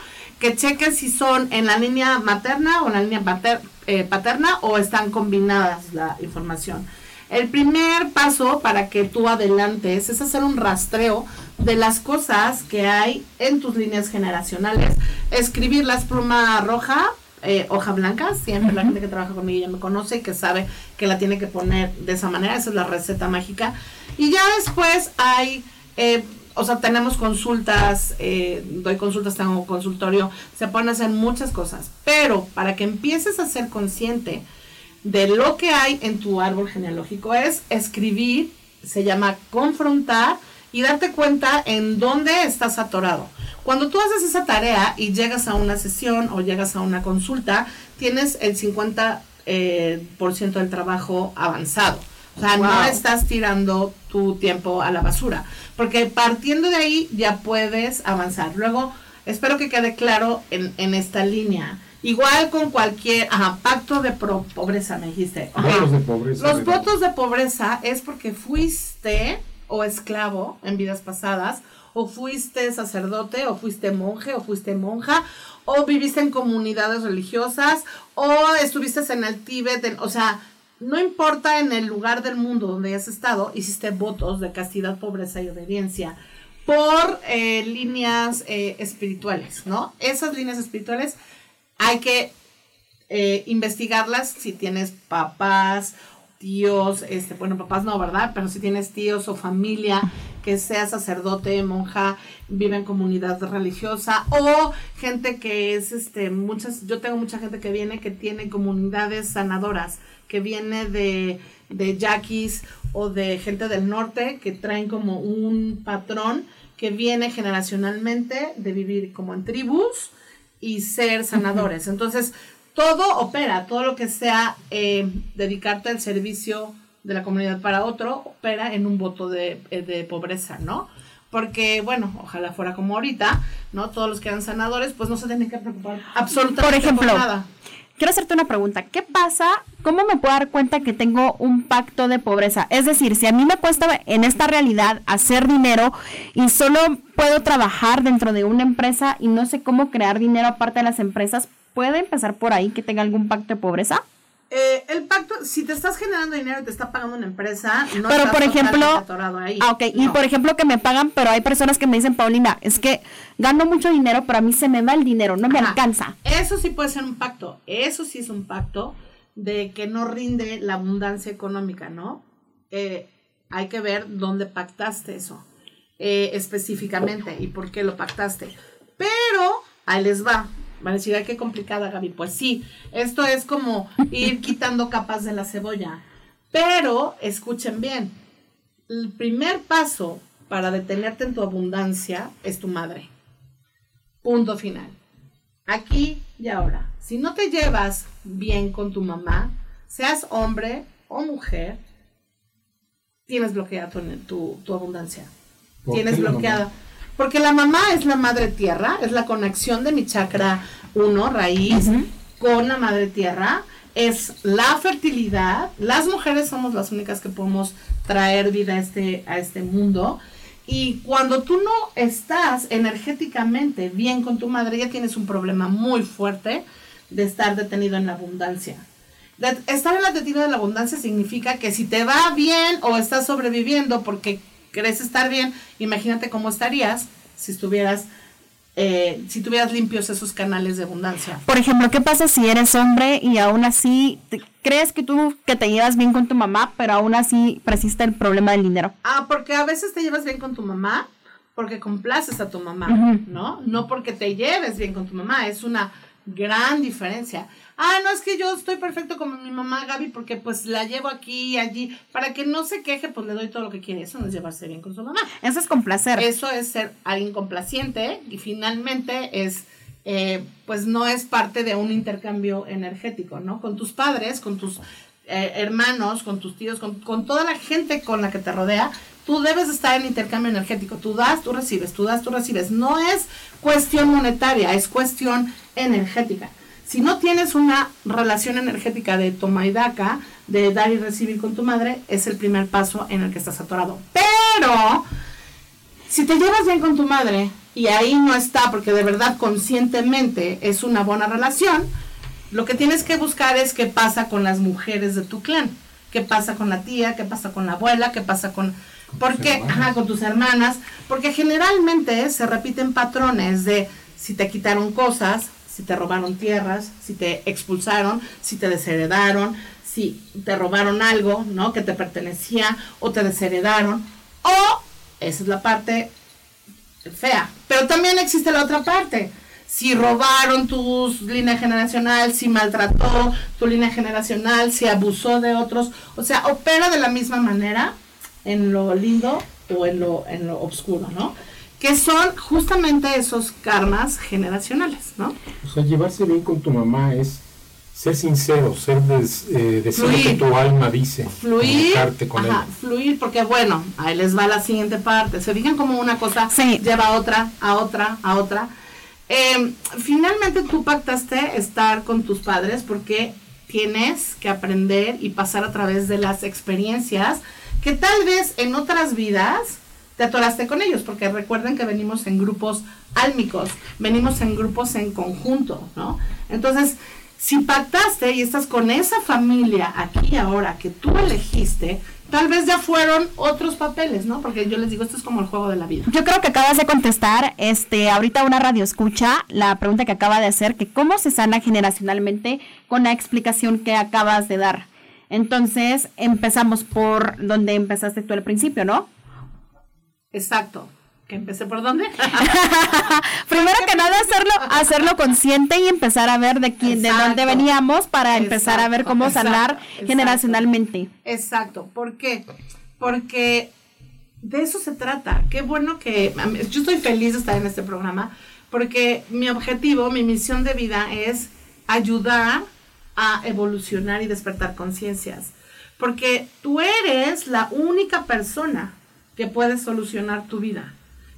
que si son en la línea materna o en la línea pater- eh, paterna o están combinadas la información. El primer paso para que tú adelantes es hacer un rastreo de las cosas que hay en tus líneas generacionales, escribirlas pluma roja, eh, hoja blanca, siempre la gente que trabaja conmigo ya me conoce y que sabe que la tiene que poner de esa manera, esa es la receta mágica. Y ya después hay, eh, o sea, tenemos consultas, eh, doy consultas, tengo consultorio, se pueden hacer muchas cosas, pero para que empieces a ser consciente de lo que hay en tu árbol genealógico es escribir, se llama confrontar y darte cuenta en dónde estás atorado. Cuando tú haces esa tarea y llegas a una sesión o llegas a una consulta, tienes el 50% eh, por ciento del trabajo avanzado. O sea, no estás tirando tu tiempo a la basura. Porque partiendo de ahí ya puedes avanzar. Luego, espero que quede claro en, en esta línea. Igual con cualquier ajá, pacto de pro- pobreza, me dijiste. Ok. Votos de pobreza. Los votos de pobreza es porque fuiste o esclavo en vidas pasadas, o fuiste sacerdote, o fuiste monje, o fuiste monja, o viviste en comunidades religiosas, o estuviste en el Tíbet, en- o sea, no importa en el lugar del mundo donde hayas estado, hiciste votos de castidad, pobreza y obediencia por eh, líneas eh, espirituales, ¿no? Esas líneas espirituales hay que eh, investigarlas si tienes papás, tíos, este, bueno, papás no, ¿verdad? Pero si tienes tíos o familia que sea sacerdote, monja, vive en comunidad religiosa o gente que es, este, muchas, yo tengo mucha gente que viene que tiene comunidades sanadoras, que viene de, de yaquis o de gente del norte que traen como un patrón que viene generacionalmente de vivir como en tribus y ser sanadores. Entonces, todo opera, todo lo que sea eh, dedicarte al servicio de la comunidad para otro, opera en un voto de, eh, de pobreza, ¿no? Porque, bueno, ojalá fuera como ahorita, ¿no? Todos los que eran sanadores, pues no se tienen que preocupar absolutamente Por ejemplo, nada. quiero hacerte una pregunta. ¿Qué pasa? ¿Cómo me puedo dar cuenta que tengo un pacto de pobreza? Es decir, si a mí me cuesta en esta realidad hacer dinero y solo puedo trabajar dentro de una empresa y no sé cómo crear dinero aparte de las empresas, ¿puede empezar por ahí que tenga algún pacto de pobreza? Eh, el pacto, si te estás generando dinero y te está pagando una empresa, no pero estás por ejemplo, ahí. ah, ok, y por ejemplo que me pagan, pero hay personas que me dicen, Paulina, es que gano mucho dinero, pero a mí se me va el dinero, no me Ajá. alcanza. Eso sí puede ser un pacto. Eso sí es un pacto de que no rinde la abundancia económica, ¿no? Eh, hay que ver dónde pactaste eso eh, específicamente y por qué lo pactaste. Pero ahí les va. Van a decir, ay, qué complicada, Gaby. Pues sí, esto es como ir quitando capas de la cebolla. Pero escuchen bien, el primer paso para detenerte en tu abundancia es tu madre. Punto final. Aquí y ahora. Si no te llevas bien con tu mamá, seas hombre o mujer, tienes bloqueada tu, tu- tu abundancia. ¿Por Tienes bloqueada. Porque la mamá es la madre tierra, es la conexión de mi chakra 1, raíz, con la madre tierra. Es la fertilidad. Las mujeres somos las únicas que podemos traer vida a este, a este mundo. Y cuando tú no estás energéticamente bien con tu madre, ya tienes un problema muy fuerte de estar detenido en la abundancia. De- estar en la detenido de la abundancia significa que si te va bien o estás sobreviviendo porque crees estar bien, imagínate cómo estarías si estuvieras, eh, si tuvieras limpios esos canales de abundancia. Por ejemplo, ¿qué pasa si eres hombre y aún así te- crees que tú que te llevas bien con tu mamá, pero aún así persiste el problema del dinero? Ah, porque a veces te llevas bien con tu mamá porque complaces a tu mamá. ¿no? No porque te lleves bien con tu mamá, es una gran diferencia. Ah, no, es que yo estoy perfecto con mi mamá Gaby porque pues la llevo aquí y allí, para que no se queje, pues le doy todo lo que quiere, eso no es llevarse bien con su mamá. Eso es complacer. Eso es ser alguien complaciente y finalmente es, eh, pues no es parte de un intercambio energético, ¿no? Con tus padres, con tus eh, hermanos, con tus tíos, con, con toda la gente con la que te rodea, tú debes estar en intercambio energético. Tú das, tú recibes, tú das, tú recibes. No es cuestión monetaria, es cuestión energética. Si no tienes una relación energética de toma y daca, de dar y recibir con tu madre, es el primer paso en el que estás atorado. Pero si te llevas bien con tu madre y ahí no está porque de verdad conscientemente es una buena relación, lo que tienes que buscar es qué pasa con las mujeres de tu clan, qué pasa con la tía, qué pasa con la abuela, qué pasa con porque ajá, con tus hermanas, porque generalmente se repiten patrones de si te quitaron cosas, si te robaron tierras, si te expulsaron, si te desheredaron, si te robaron algo, ¿no? que te pertenecía o te desheredaron o esa es la parte fea. Pero también existe la otra parte. Si robaron tu línea generacional, si maltrató tu línea generacional, si abusó de otros, o sea, opera de la misma manera en lo lindo o en lo, en lo oscuro, ¿no? Que son justamente esos karmas generacionales, ¿no? O sea, llevarse bien con tu mamá es ser sincero, ser des- eh, decir lo que tu alma dice, Fluir, con ajá, ella. fluir, porque bueno, ahí les va la siguiente parte. Se fijan como una cosa lleva a otra, a otra, a otra. Eh, finalmente tú pactaste estar con tus padres porque tienes que aprender y pasar a través de las experiencias que tal vez en otras vidas te atoraste con ellos, porque recuerden que venimos en grupos álmicos, venimos en grupos en conjunto, ¿no? Entonces, si pactaste y estás con esa familia aquí ahora que tú elegiste, tal vez ya fueron otros papeles, ¿no? Porque yo les digo, esto es como el juego de la vida. Yo creo que acabas de contestar, este, ahorita una radio escucha la pregunta que acaba de hacer, que cómo se sana generacionalmente con la explicación que acabas de dar. Entonces, empezamos por donde empezaste tú al principio, ¿no? Exacto. ¿Que empecé por dónde? Primero que nada, hacerlo, hacerlo consciente y empezar a ver de quién, de dónde veníamos para empezar a ver cómo sanar generacionalmente. Exacto. ¿Por qué? Porque de eso se trata. Qué bueno que yo estoy feliz de estar en este programa porque mi objetivo, mi misión de vida es ayudar a evolucionar y despertar conciencias. Porque tú eres la única persona que puede solucionar tu vida.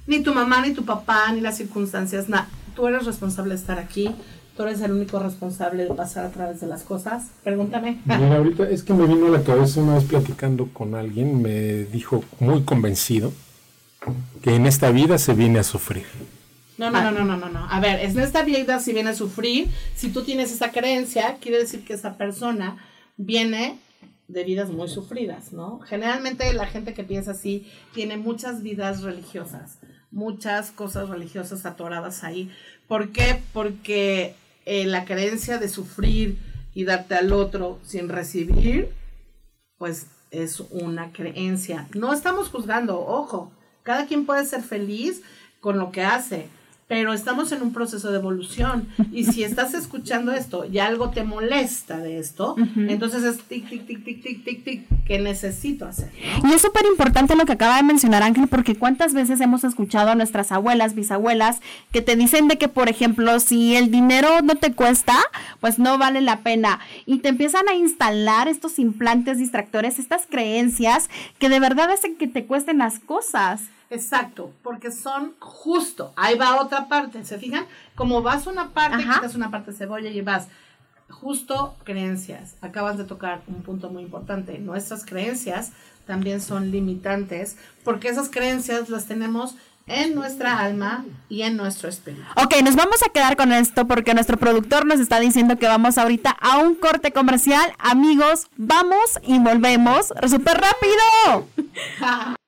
Ni tu mamá, ni tu papá, ni las circunstancias, nada. Tú eres responsable de estar aquí. Tú eres el único responsable de pasar a través de las cosas. Pregúntame. Mira, ahorita es que me vino a la cabeza una vez platicando con alguien, me dijo muy convencido que en esta vida se viene a sufrir. No, no, no, no, no, no, no. A ver, en esta vida si viene a sufrir, si tú tienes esa creencia, quiere decir que esa persona viene de vidas muy sufridas, ¿no? Generalmente la gente que piensa así tiene muchas vidas religiosas, muchas cosas religiosas atoradas ahí. ¿Por qué? Porque eh, la creencia de sufrir y darte al otro sin recibir, pues es una creencia. No estamos juzgando, ojo, cada quien puede ser feliz con lo que hace, pero estamos en un proceso de evolución y si estás escuchando esto y algo te molesta de esto, entonces es tic, tic, tic, tic, tic, tic, tic, que necesito hacer. Y es súper importante lo que acaba de mencionar Ángel, porque cuántas veces hemos escuchado a nuestras abuelas, bisabuelas, que te dicen de que, por ejemplo, si el dinero no te cuesta, pues no vale la pena. Y te empiezan a instalar estos implantes distractores, estas creencias que de verdad hacen que te cuesten las cosas. Exacto, porque son justo, ahí va otra parte, ¿se fijan? Como vas una parte, quitas una parte de cebolla y vas justo creencias. Acabas de tocar un punto muy importante. Nuestras creencias también son limitantes porque esas creencias las tenemos en nuestra alma y en nuestro espíritu. Ok, nos vamos a quedar con esto porque nuestro productor nos está diciendo que vamos ahorita a un corte comercial. Amigos, vamos y volvemos súper rápido.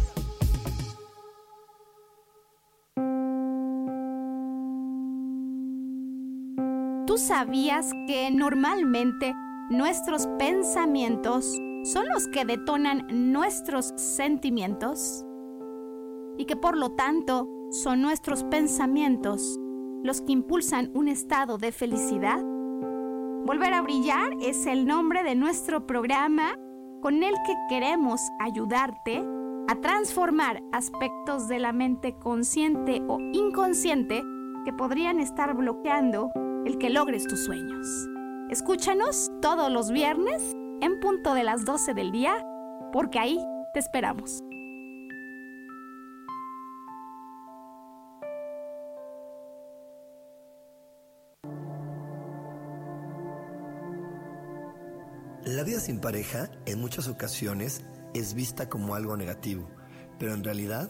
¿Tú sabías que normalmente nuestros pensamientos son los que detonan nuestros sentimientos? Y que por lo tanto son nuestros pensamientos los que impulsan un estado de felicidad? Volver a brillar es el nombre de nuestro programa con el que queremos ayudarte a transformar aspectos de la mente consciente o inconsciente que podrían estar bloqueando el que logres tus sueños. Escúchanos todos los viernes en punto de las 12 del día, porque ahí te esperamos. La vida sin pareja en muchas ocasiones es vista como algo negativo, pero en realidad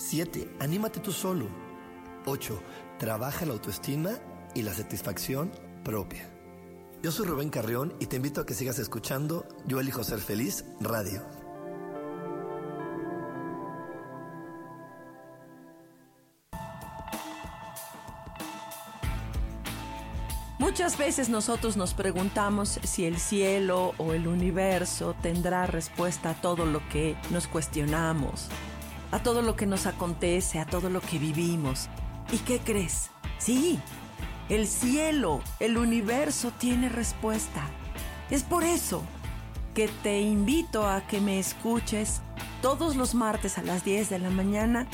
7. Anímate tú solo. 8. Trabaja la autoestima y la satisfacción propia. Yo soy Rubén Carrión y te invito a que sigas escuchando Yo elijo ser feliz radio. Muchas veces nosotros nos preguntamos si el cielo o el universo tendrá respuesta a todo lo que nos cuestionamos, a todo lo que nos acontece, a todo lo que vivimos. ¿Y qué crees? Sí, el cielo, el universo tiene respuesta. Es por eso que te invito a que me escuches todos los martes a las 10 de la mañana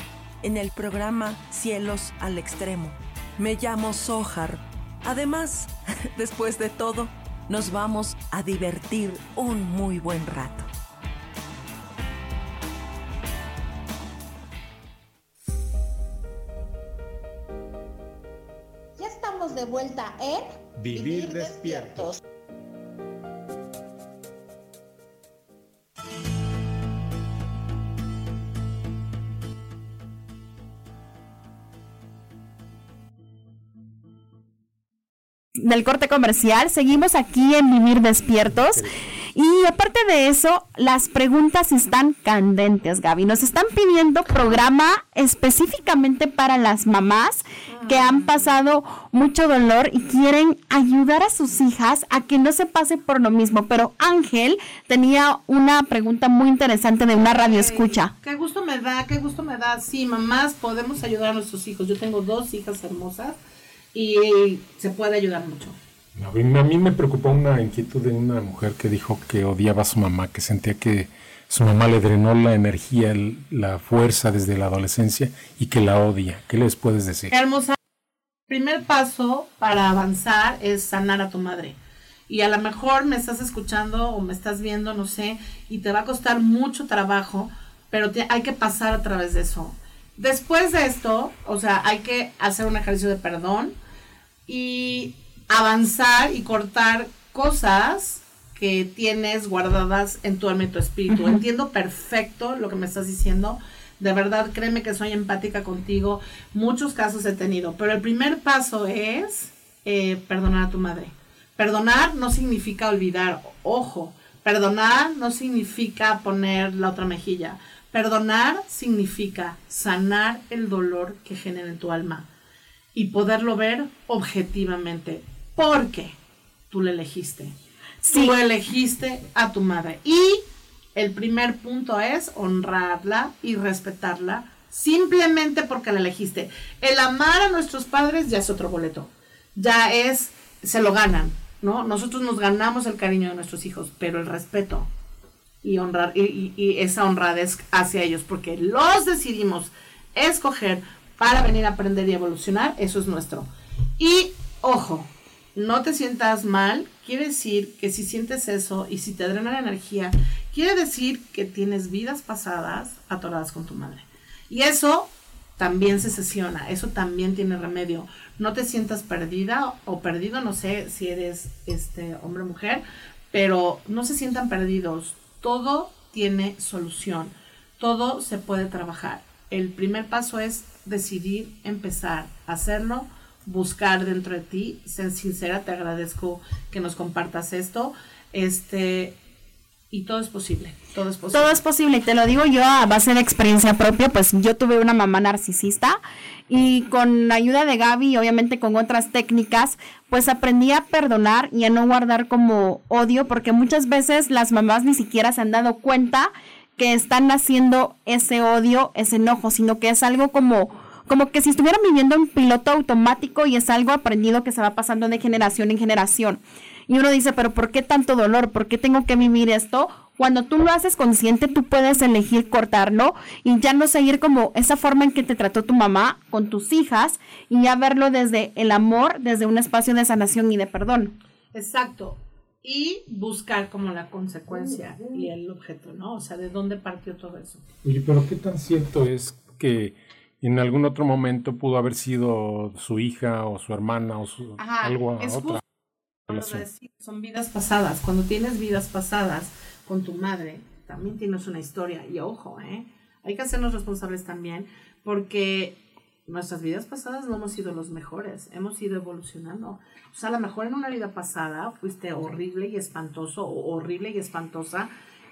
en el programa Cielos al Extremo. Me llamo Sohar. Además, después de todo, nos vamos a divertir un muy buen rato. Vuelta en Vivir despiertos. del corte comercial. Seguimos aquí en Vivir Despiertos. Y aparte de eso, las preguntas están candentes, Gaby. Nos están pidiendo programa específicamente para las mamás que han pasado mucho dolor y quieren ayudar a sus hijas a que no se pase por lo mismo. Pero Ángel tenía una pregunta muy interesante de una radio escucha. Qué gusto me da, qué gusto me da. Sí, mamás, podemos ayudar a nuestros hijos. Yo tengo dos hijas hermosas y se puede ayudar mucho. A mí, me preocupó una inquietud de una mujer que dijo que odiaba a su mamá, que sentía que su mamá le drenó la energía, el- la fuerza desde la adolescencia y que la odia. ¿Qué les puedes decir? Hermosa. Primer paso para avanzar es sanar a tu madre. Y a lo mejor me estás escuchando o me estás viendo, no sé, y te va a costar mucho trabajo, pero hay que pasar a través de eso. Después de esto, o sea, hay que hacer un ejercicio de perdón y avanzar y cortar cosas que tienes guardadas en tu alma y tu espíritu. Entiendo perfecto lo que me estás diciendo. De verdad, créeme que soy empática contigo. Muchos casos he tenido. Pero el primer paso es eh, perdonar a tu madre. Perdonar no significa olvidar. Ojo, perdonar no significa poner la otra mejilla. Perdonar significa sanar el dolor que genera en tu alma y poderlo ver objetivamente. Porque tú le elegiste. Tú elegiste a tu madre. Y el primer punto es honrarla y respetarla simplemente porque la elegiste. El amar a nuestros padres ya es otro boleto. Ya es, se lo ganan, ¿no? Nosotros nos ganamos el cariño de nuestros hijos, pero el respeto y honrar y, y- y esa honradez hacia ellos, porque los decidimos escoger para venir a aprender y evolucionar, eso es nuestro. Y ojo, no te sientas mal, quiere decir que si sientes eso y si te drena la energía, quiere decir que tienes vidas pasadas atoradas con tu madre. Y eso también se sesiona, eso también tiene remedio. No te sientas perdida o perdido, no sé si eres este hombre o mujer, pero no se sientan perdidos. Todo tiene solución, todo se puede trabajar. El primer paso es decidir empezar a hacerlo, buscar dentro de ti, ser sincera, te agradezco que nos compartas esto. Este y todo es posible, todo es posible. Todo es posible y te lo digo yo a base de experiencia propia, pues yo tuve una mamá narcisista y con la ayuda de Gaby obviamente con otras técnicas, pues aprendí a perdonar y a no guardar como odio porque muchas veces las mamás ni siquiera se han dado cuenta que están haciendo ese odio, ese enojo, sino que es algo como como que si estuvieran viviendo en piloto automático y es algo aprendido que se va pasando de generación en generación. Y uno dice, pero ¿por qué tanto dolor? ¿Por qué tengo que vivir esto? Cuando tú lo haces consciente, tú puedes elegir cortarlo y ya no seguir como esa forma en que te trató tu mamá con tus hijas y ya verlo desde el amor, desde un espacio de sanación y de perdón. Exacto. Y buscar como la consecuencia y el objeto, ¿no? O sea, ¿de dónde partió todo eso? Oye, pero ¿qué tan cierto es que en algún otro momento pudo haber sido su hija o su hermana o su, Ajá, algo es otra justo son vidas pasadas. Cuando tienes vidas pasadas con tu madre, también tienes una historia. Y ojo, ¿eh? Hay que hacernos responsables también, porque nuestras vidas pasadas no hemos sido los mejores, hemos ido evolucionando. O sea, a lo mejor en una vida pasada fuiste horrible y espantoso o horrible y espantosa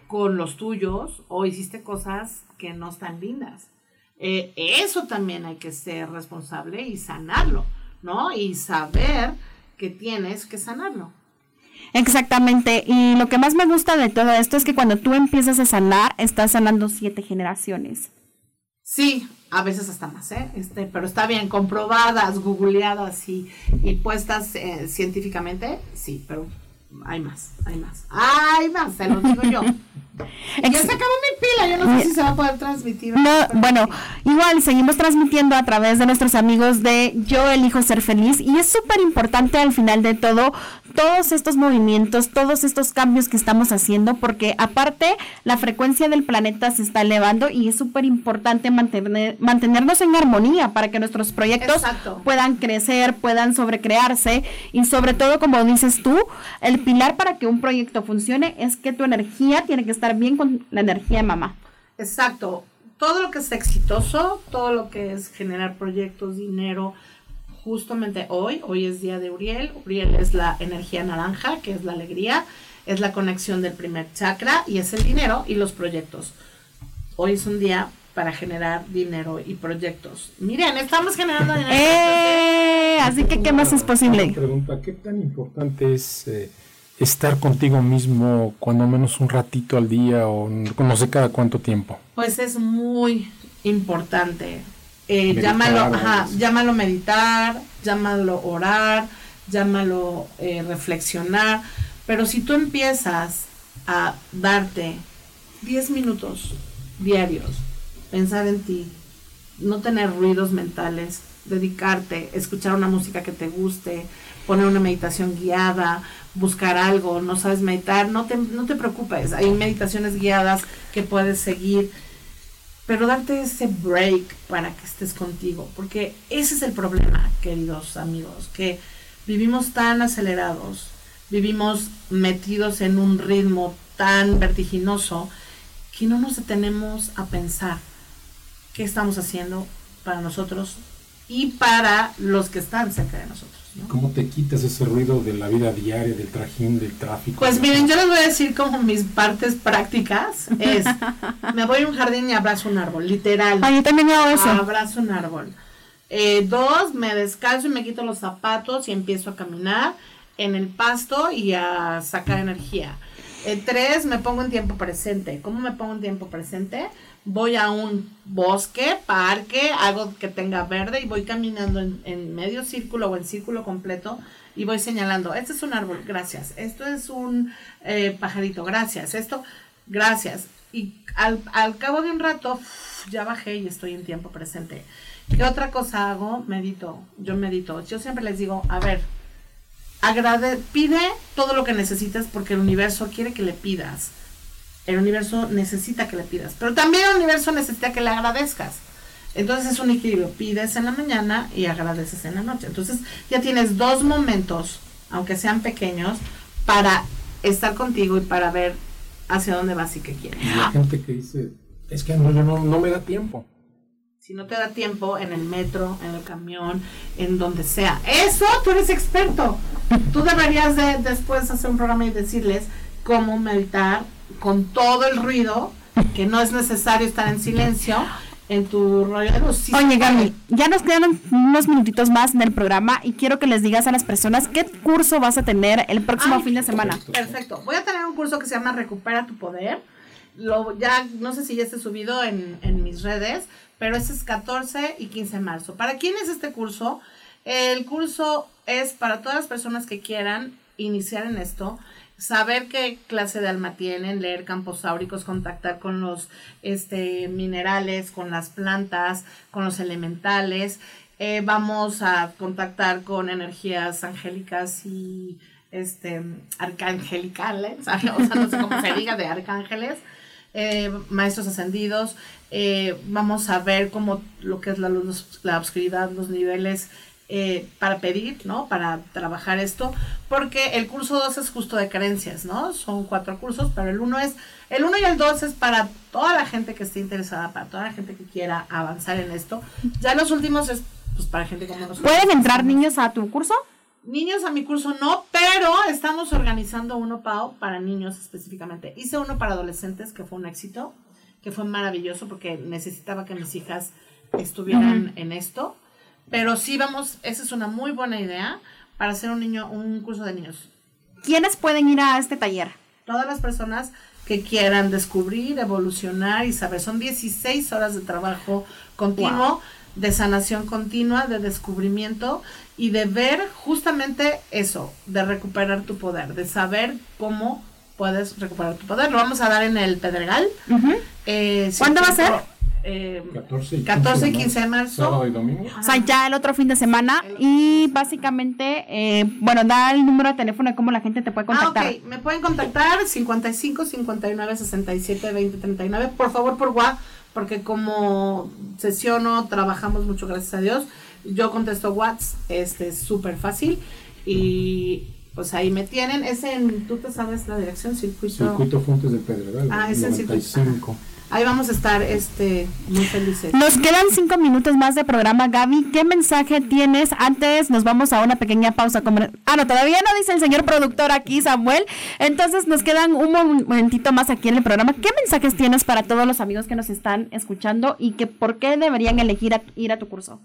con los tuyos o hiciste cosas que no están lindas. Eh, eso también hay que ser responsable y sanarlo, ¿no? Y saber que tienes que sanarlo. Exactamente. Y lo que más me gusta de todo esto es que cuando tú empiezas a sanar, estás sanando siete generaciones. Sí, a veces hasta más, ¿eh? Este, pero está bien, comprobadas, googleadas y, y puestas eh, científicamente, sí, pero hay más, hay más. Hay más, se lo digo yo. ya se acabó mi pila, yo no sé si se va a poder transmitir. No, bueno, igual seguimos transmitiendo a través de nuestros amigos de Yo elijo ser feliz y es súper importante al final de todo todos estos movimientos, todos estos cambios que estamos haciendo, porque aparte la frecuencia del planeta se está elevando y es súper importante mantener, mantenernos en armonía para que nuestros proyectos puedan crecer, puedan sobrecrearse y sobre todo, como dices tú, el pilar para que un proyecto funcione es que tu energía tiene que estar bien con la energía de mamá. Exacto. Todo lo que es exitoso, todo lo que es generar proyectos, dinero, justamente hoy, hoy es día de Uriel, Uriel es la energía naranja, que es la alegría, es la conexión del primer chakra y es el dinero y los proyectos. Hoy es un día para generar dinero y proyectos. Miren, estamos generando dinero. ¡Eh! Así que, ¿qué más es posible? pregunta, ¿qué tan importante es eh, estar contigo mismo cuando menos un ratito al día o no sé cada cuánto tiempo? Pues es muy importante. Eh, llámalo, ajá, llámalo meditar, llámalo orar, llámalo eh, reflexionar, pero si tú empiezas a darte 10 minutos diarios, pensar en ti, no tener ruidos mentales, dedicarte, escuchar una música que te guste, poner una meditación guiada, buscar algo, no sabes meditar, no te, no te preocupes, hay meditaciones guiadas que puedes seguir pero darte ese break para que estés contigo, porque ese es el problema, queridos amigos, que vivimos tan acelerados, vivimos metidos en un ritmo tan vertiginoso que no nos detenemos a pensar qué estamos haciendo para nosotros y para los que están cerca de nosotros. ¿Cómo te quitas ese ruido de la vida diaria, del trajín, del tráfico? Pues miren, yo les voy a decir como mis partes prácticas es, me voy a un jardín y abrazo un árbol, literal. Ah, yo también hago eso. Abrazo un árbol. Eh, dos, me descalzo y me quito los zapatos y empiezo a caminar en el pasto y a sacar energía. Eh, tres, me pongo en tiempo presente. ¿Cómo me pongo en tiempo presente? Voy a un bosque, parque, algo que tenga verde y voy caminando en, medio círculo o en círculo completo y voy señalando, este es un árbol, gracias, esto es un eh, pajarito, gracias, esto, gracias. Y al, al cabo de un rato ya bajé y estoy en tiempo presente. ¿Qué otra cosa hago? Medito, yo medito. Yo siempre les digo, a ver, agrade, pide todo lo que necesitas porque el universo quiere que le pidas el universo necesita que le pidas, pero también el universo necesita que le agradezcas. Entonces es un equilibrio, pides en la mañana y agradeces en la noche. Entonces ya tienes dos momentos, aunque sean pequeños, para estar contigo y para ver hacia dónde vas y qué quieres. Y la gente que dice, es que no, no, no me da tiempo. Si no te da tiempo en el metro, en el camión, en donde sea. Eso, tú eres experto. Tú deberías de después hacer un programa y decirles cómo meditar con todo el ruido, que no es necesario estar en silencio en tu rollo Oye, Gaby, ya nos quedan unos minutitos más en el programa y quiero que les digas a las personas qué curso vas a tener el próximo fin de semana. Perfecto. Voy a tener un curso que se llama Recupera tu Poder. Lo, ya, no sé si ya esté subido en, en mis redes, pero ese es 14 y 15 de marzo. ¿Para quién es este curso? El curso es para todas las personas que quieran iniciar en esto saber qué clase de alma tienen, leer campos áuricos, contactar con los este, minerales, con las plantas, con los elementales. Eh, vamos a contactar con energías angélicas y este, arcangelicales, o sea, no sé cómo se diga, de arcángeles. Eh, maestros ascendidos, eh, vamos a ver cómo lo que es la luz, la oscuridad, los niveles eh, para pedir, ¿no? Para trabajar esto, porque el curso 2 es justo de creencias, ¿no? Son cuatro cursos, pero el uno es, el uno y el 2 es para toda la gente que esté interesada, para toda la gente que quiera avanzar en esto. Ya los últimos es pues para gente como nosotros. ¿Pueden entrar niños a tu curso? Niños a mi curso no, pero estamos organizando uno, Pau, para niños específicamente. Hice uno para adolescentes que fue un éxito, que fue maravilloso porque necesitaba que mis hijas estuvieran en esto. Pero sí vamos, esa es una muy buena idea para hacer un niño, un curso de niños. ¿Quiénes pueden ir a este taller? Todas las personas que quieran descubrir, evolucionar y saber. Son 16 horas de trabajo continuo, de sanación continua, de descubrimiento y de ver justamente eso, de recuperar tu poder, de saber cómo puedes recuperar tu poder. Lo vamos a dar en el Pedregal. Eh, ¿Cuándo va a ser? Eh, 14 y 14 y 15 de marzo. Sábado y domingo. O sea, ya el otro fin de semana. Y básicamente, eh, bueno, da el número de teléfono de cómo la gente te puede contactar. Ah, ok. Me pueden contactar 55 59 67 20 39. Por favor, por WhatsApp, porque como sesiono, trabajamos mucho, gracias a Dios. Yo contesto WhatsApp, este es súper fácil. Y pues ahí me tienen. Es en, tú te sabes la dirección, circuito. Circuito Fuentes del Pedregal. Ah, es en circuito. 95. Ahí vamos a estar este, muy felices. Nos quedan cinco minutos más de programa, Gaby. ¿Qué mensaje tienes? Antes nos vamos a una pequeña pausa. Ah, no, todavía no dice el señor productor aquí, Samuel. Entonces nos quedan un momentito más aquí en el programa. ¿Qué mensajes tienes para todos los amigos que nos están escuchando y que por qué deberían elegir a- ir a tu curso?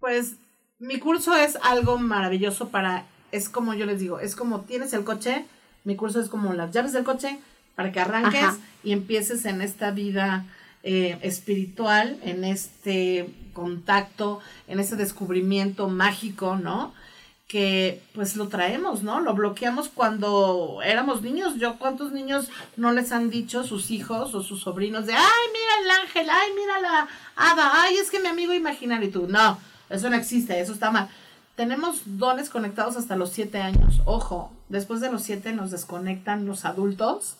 Pues mi curso es algo maravilloso para, es como yo les digo, es como tienes el coche, mi curso es como las llaves del coche para que arranques Ajá. y empieces en esta vida eh, espiritual, en este contacto, en ese descubrimiento mágico, ¿no? Que pues lo traemos, ¿no? Lo bloqueamos cuando éramos niños. Yo, ¿cuántos niños no les han dicho sus hijos o sus sobrinos de, ay, mira el ángel, ay, mira la hada, ay, es que mi amigo imaginario y tú, no, eso no existe, eso está mal. Tenemos dones conectados hasta los siete años. Ojo, después de los siete nos desconectan los adultos.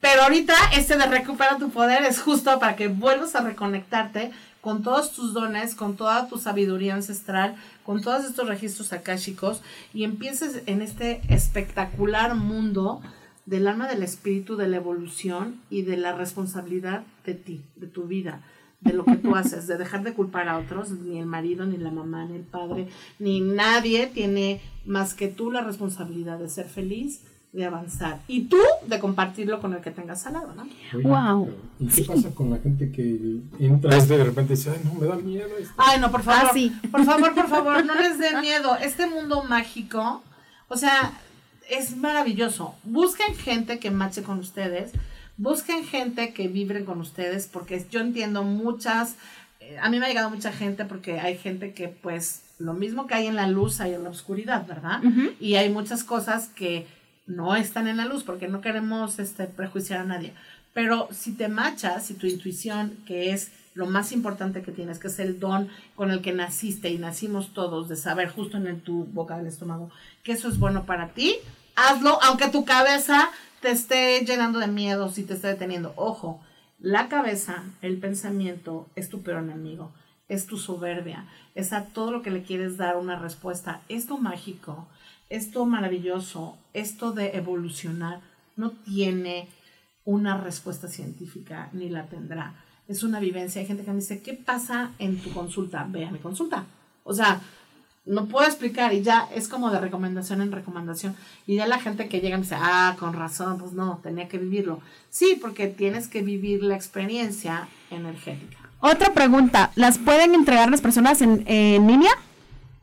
Pero ahorita este de recupera tu poder es justo para que vuelvas a reconectarte con todos tus dones, con toda tu sabiduría ancestral, con todos estos registros akáshicos y empieces en este espectacular mundo del alma del espíritu, de la evolución y de la responsabilidad de ti, de tu vida, de lo que tú haces, de dejar de culpar a otros, ni el marido, ni la mamá, ni el padre, ni nadie tiene más que tú la responsabilidad de ser feliz, de avanzar y tú de compartirlo con el que tengas al lado, ¿no? Oye, Wow. ¿Y qué pasa con la gente que entra a este y de repente dice, ay, no, me da miedo esto? Ay, no, por favor. Ah, sí. Por favor, por favor, no les dé miedo. Este mundo mágico, o sea, es maravilloso. Busquen gente que mache con ustedes. Busquen gente que vibre con ustedes, porque yo entiendo muchas. eh, a mí me ha llegado mucha gente porque hay gente que, pues, lo mismo que hay en la luz, hay en la oscuridad, ¿verdad? Y hay muchas cosas que no están en la luz porque no queremos este, prejuiciar a nadie. Pero si te machas, si tu intuición, que es lo más importante que tienes, que es el don con el que naciste y nacimos todos, de saber justo en el- tu boca del estómago que eso es bueno para ti, hazlo, aunque tu cabeza te esté llenando de miedos y te esté deteniendo. Ojo, la cabeza, el pensamiento, es tu peor enemigo, es tu soberbia, es a todo lo que le quieres dar una respuesta. Esto mágico, esto maravilloso, esto de evolucionar, no tiene una respuesta científica ni la tendrá. Es una vivencia. Hay gente que me dice, ¿qué pasa en tu consulta? Ve a mi consulta. O sea, no puedo explicar y ya es como de recomendación en recomendación. Y ya la gente que llega me dice, ah, con razón, pues no, tenía que vivirlo. Sí, porque tienes que vivir la experiencia energética. Otra pregunta, ¿las pueden entregar las personas en, en línea?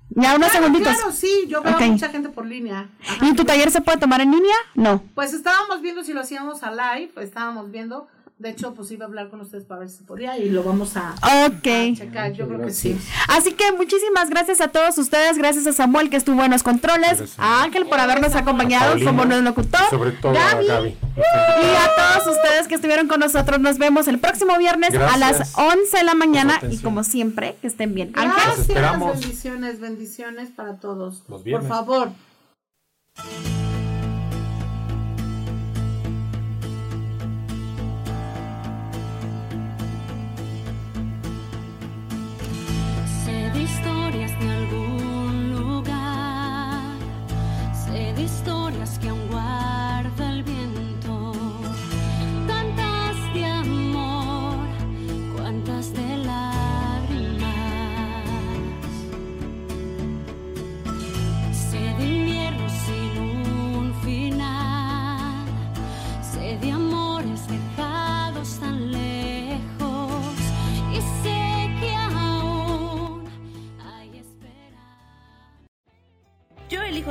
Ya unos Claro, segunditos. Claro, sí, yo veo mucha gente por línea. Ajá. ¿Y tu taller se puede tomar en línea? No. Pues estábamos viendo si lo hacíamos a live, estábamos viendo. De hecho, pues iba a hablar con ustedes para ver si se podía y lo vamos a, Ok. a checar. Yo creo que sí. Así que muchísimas gracias a todos ustedes, gracias a Samuel que estuvo en los controles, a Ángel por habernos acompañado Paulina, como nuestro locutor, Sobre todo Gaby, a Gaby. y a todos ustedes que estuvieron con nosotros. Nos vemos el próximo viernes a las 11 de la mañana y como siempre, que estén bien. Ángel. Gracias, esperamos. bendiciones, bendiciones para todos. Los Por favor.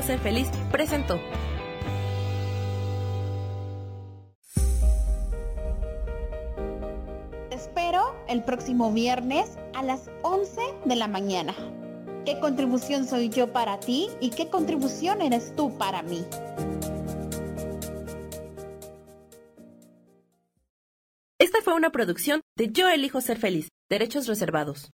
Ser feliz presentó. Te espero el próximo viernes a las 11 de la mañana. ¿Qué contribución soy yo para ti y qué contribución eres tú para mí? Esta fue una producción de Yo elijo ser feliz, derechos reservados.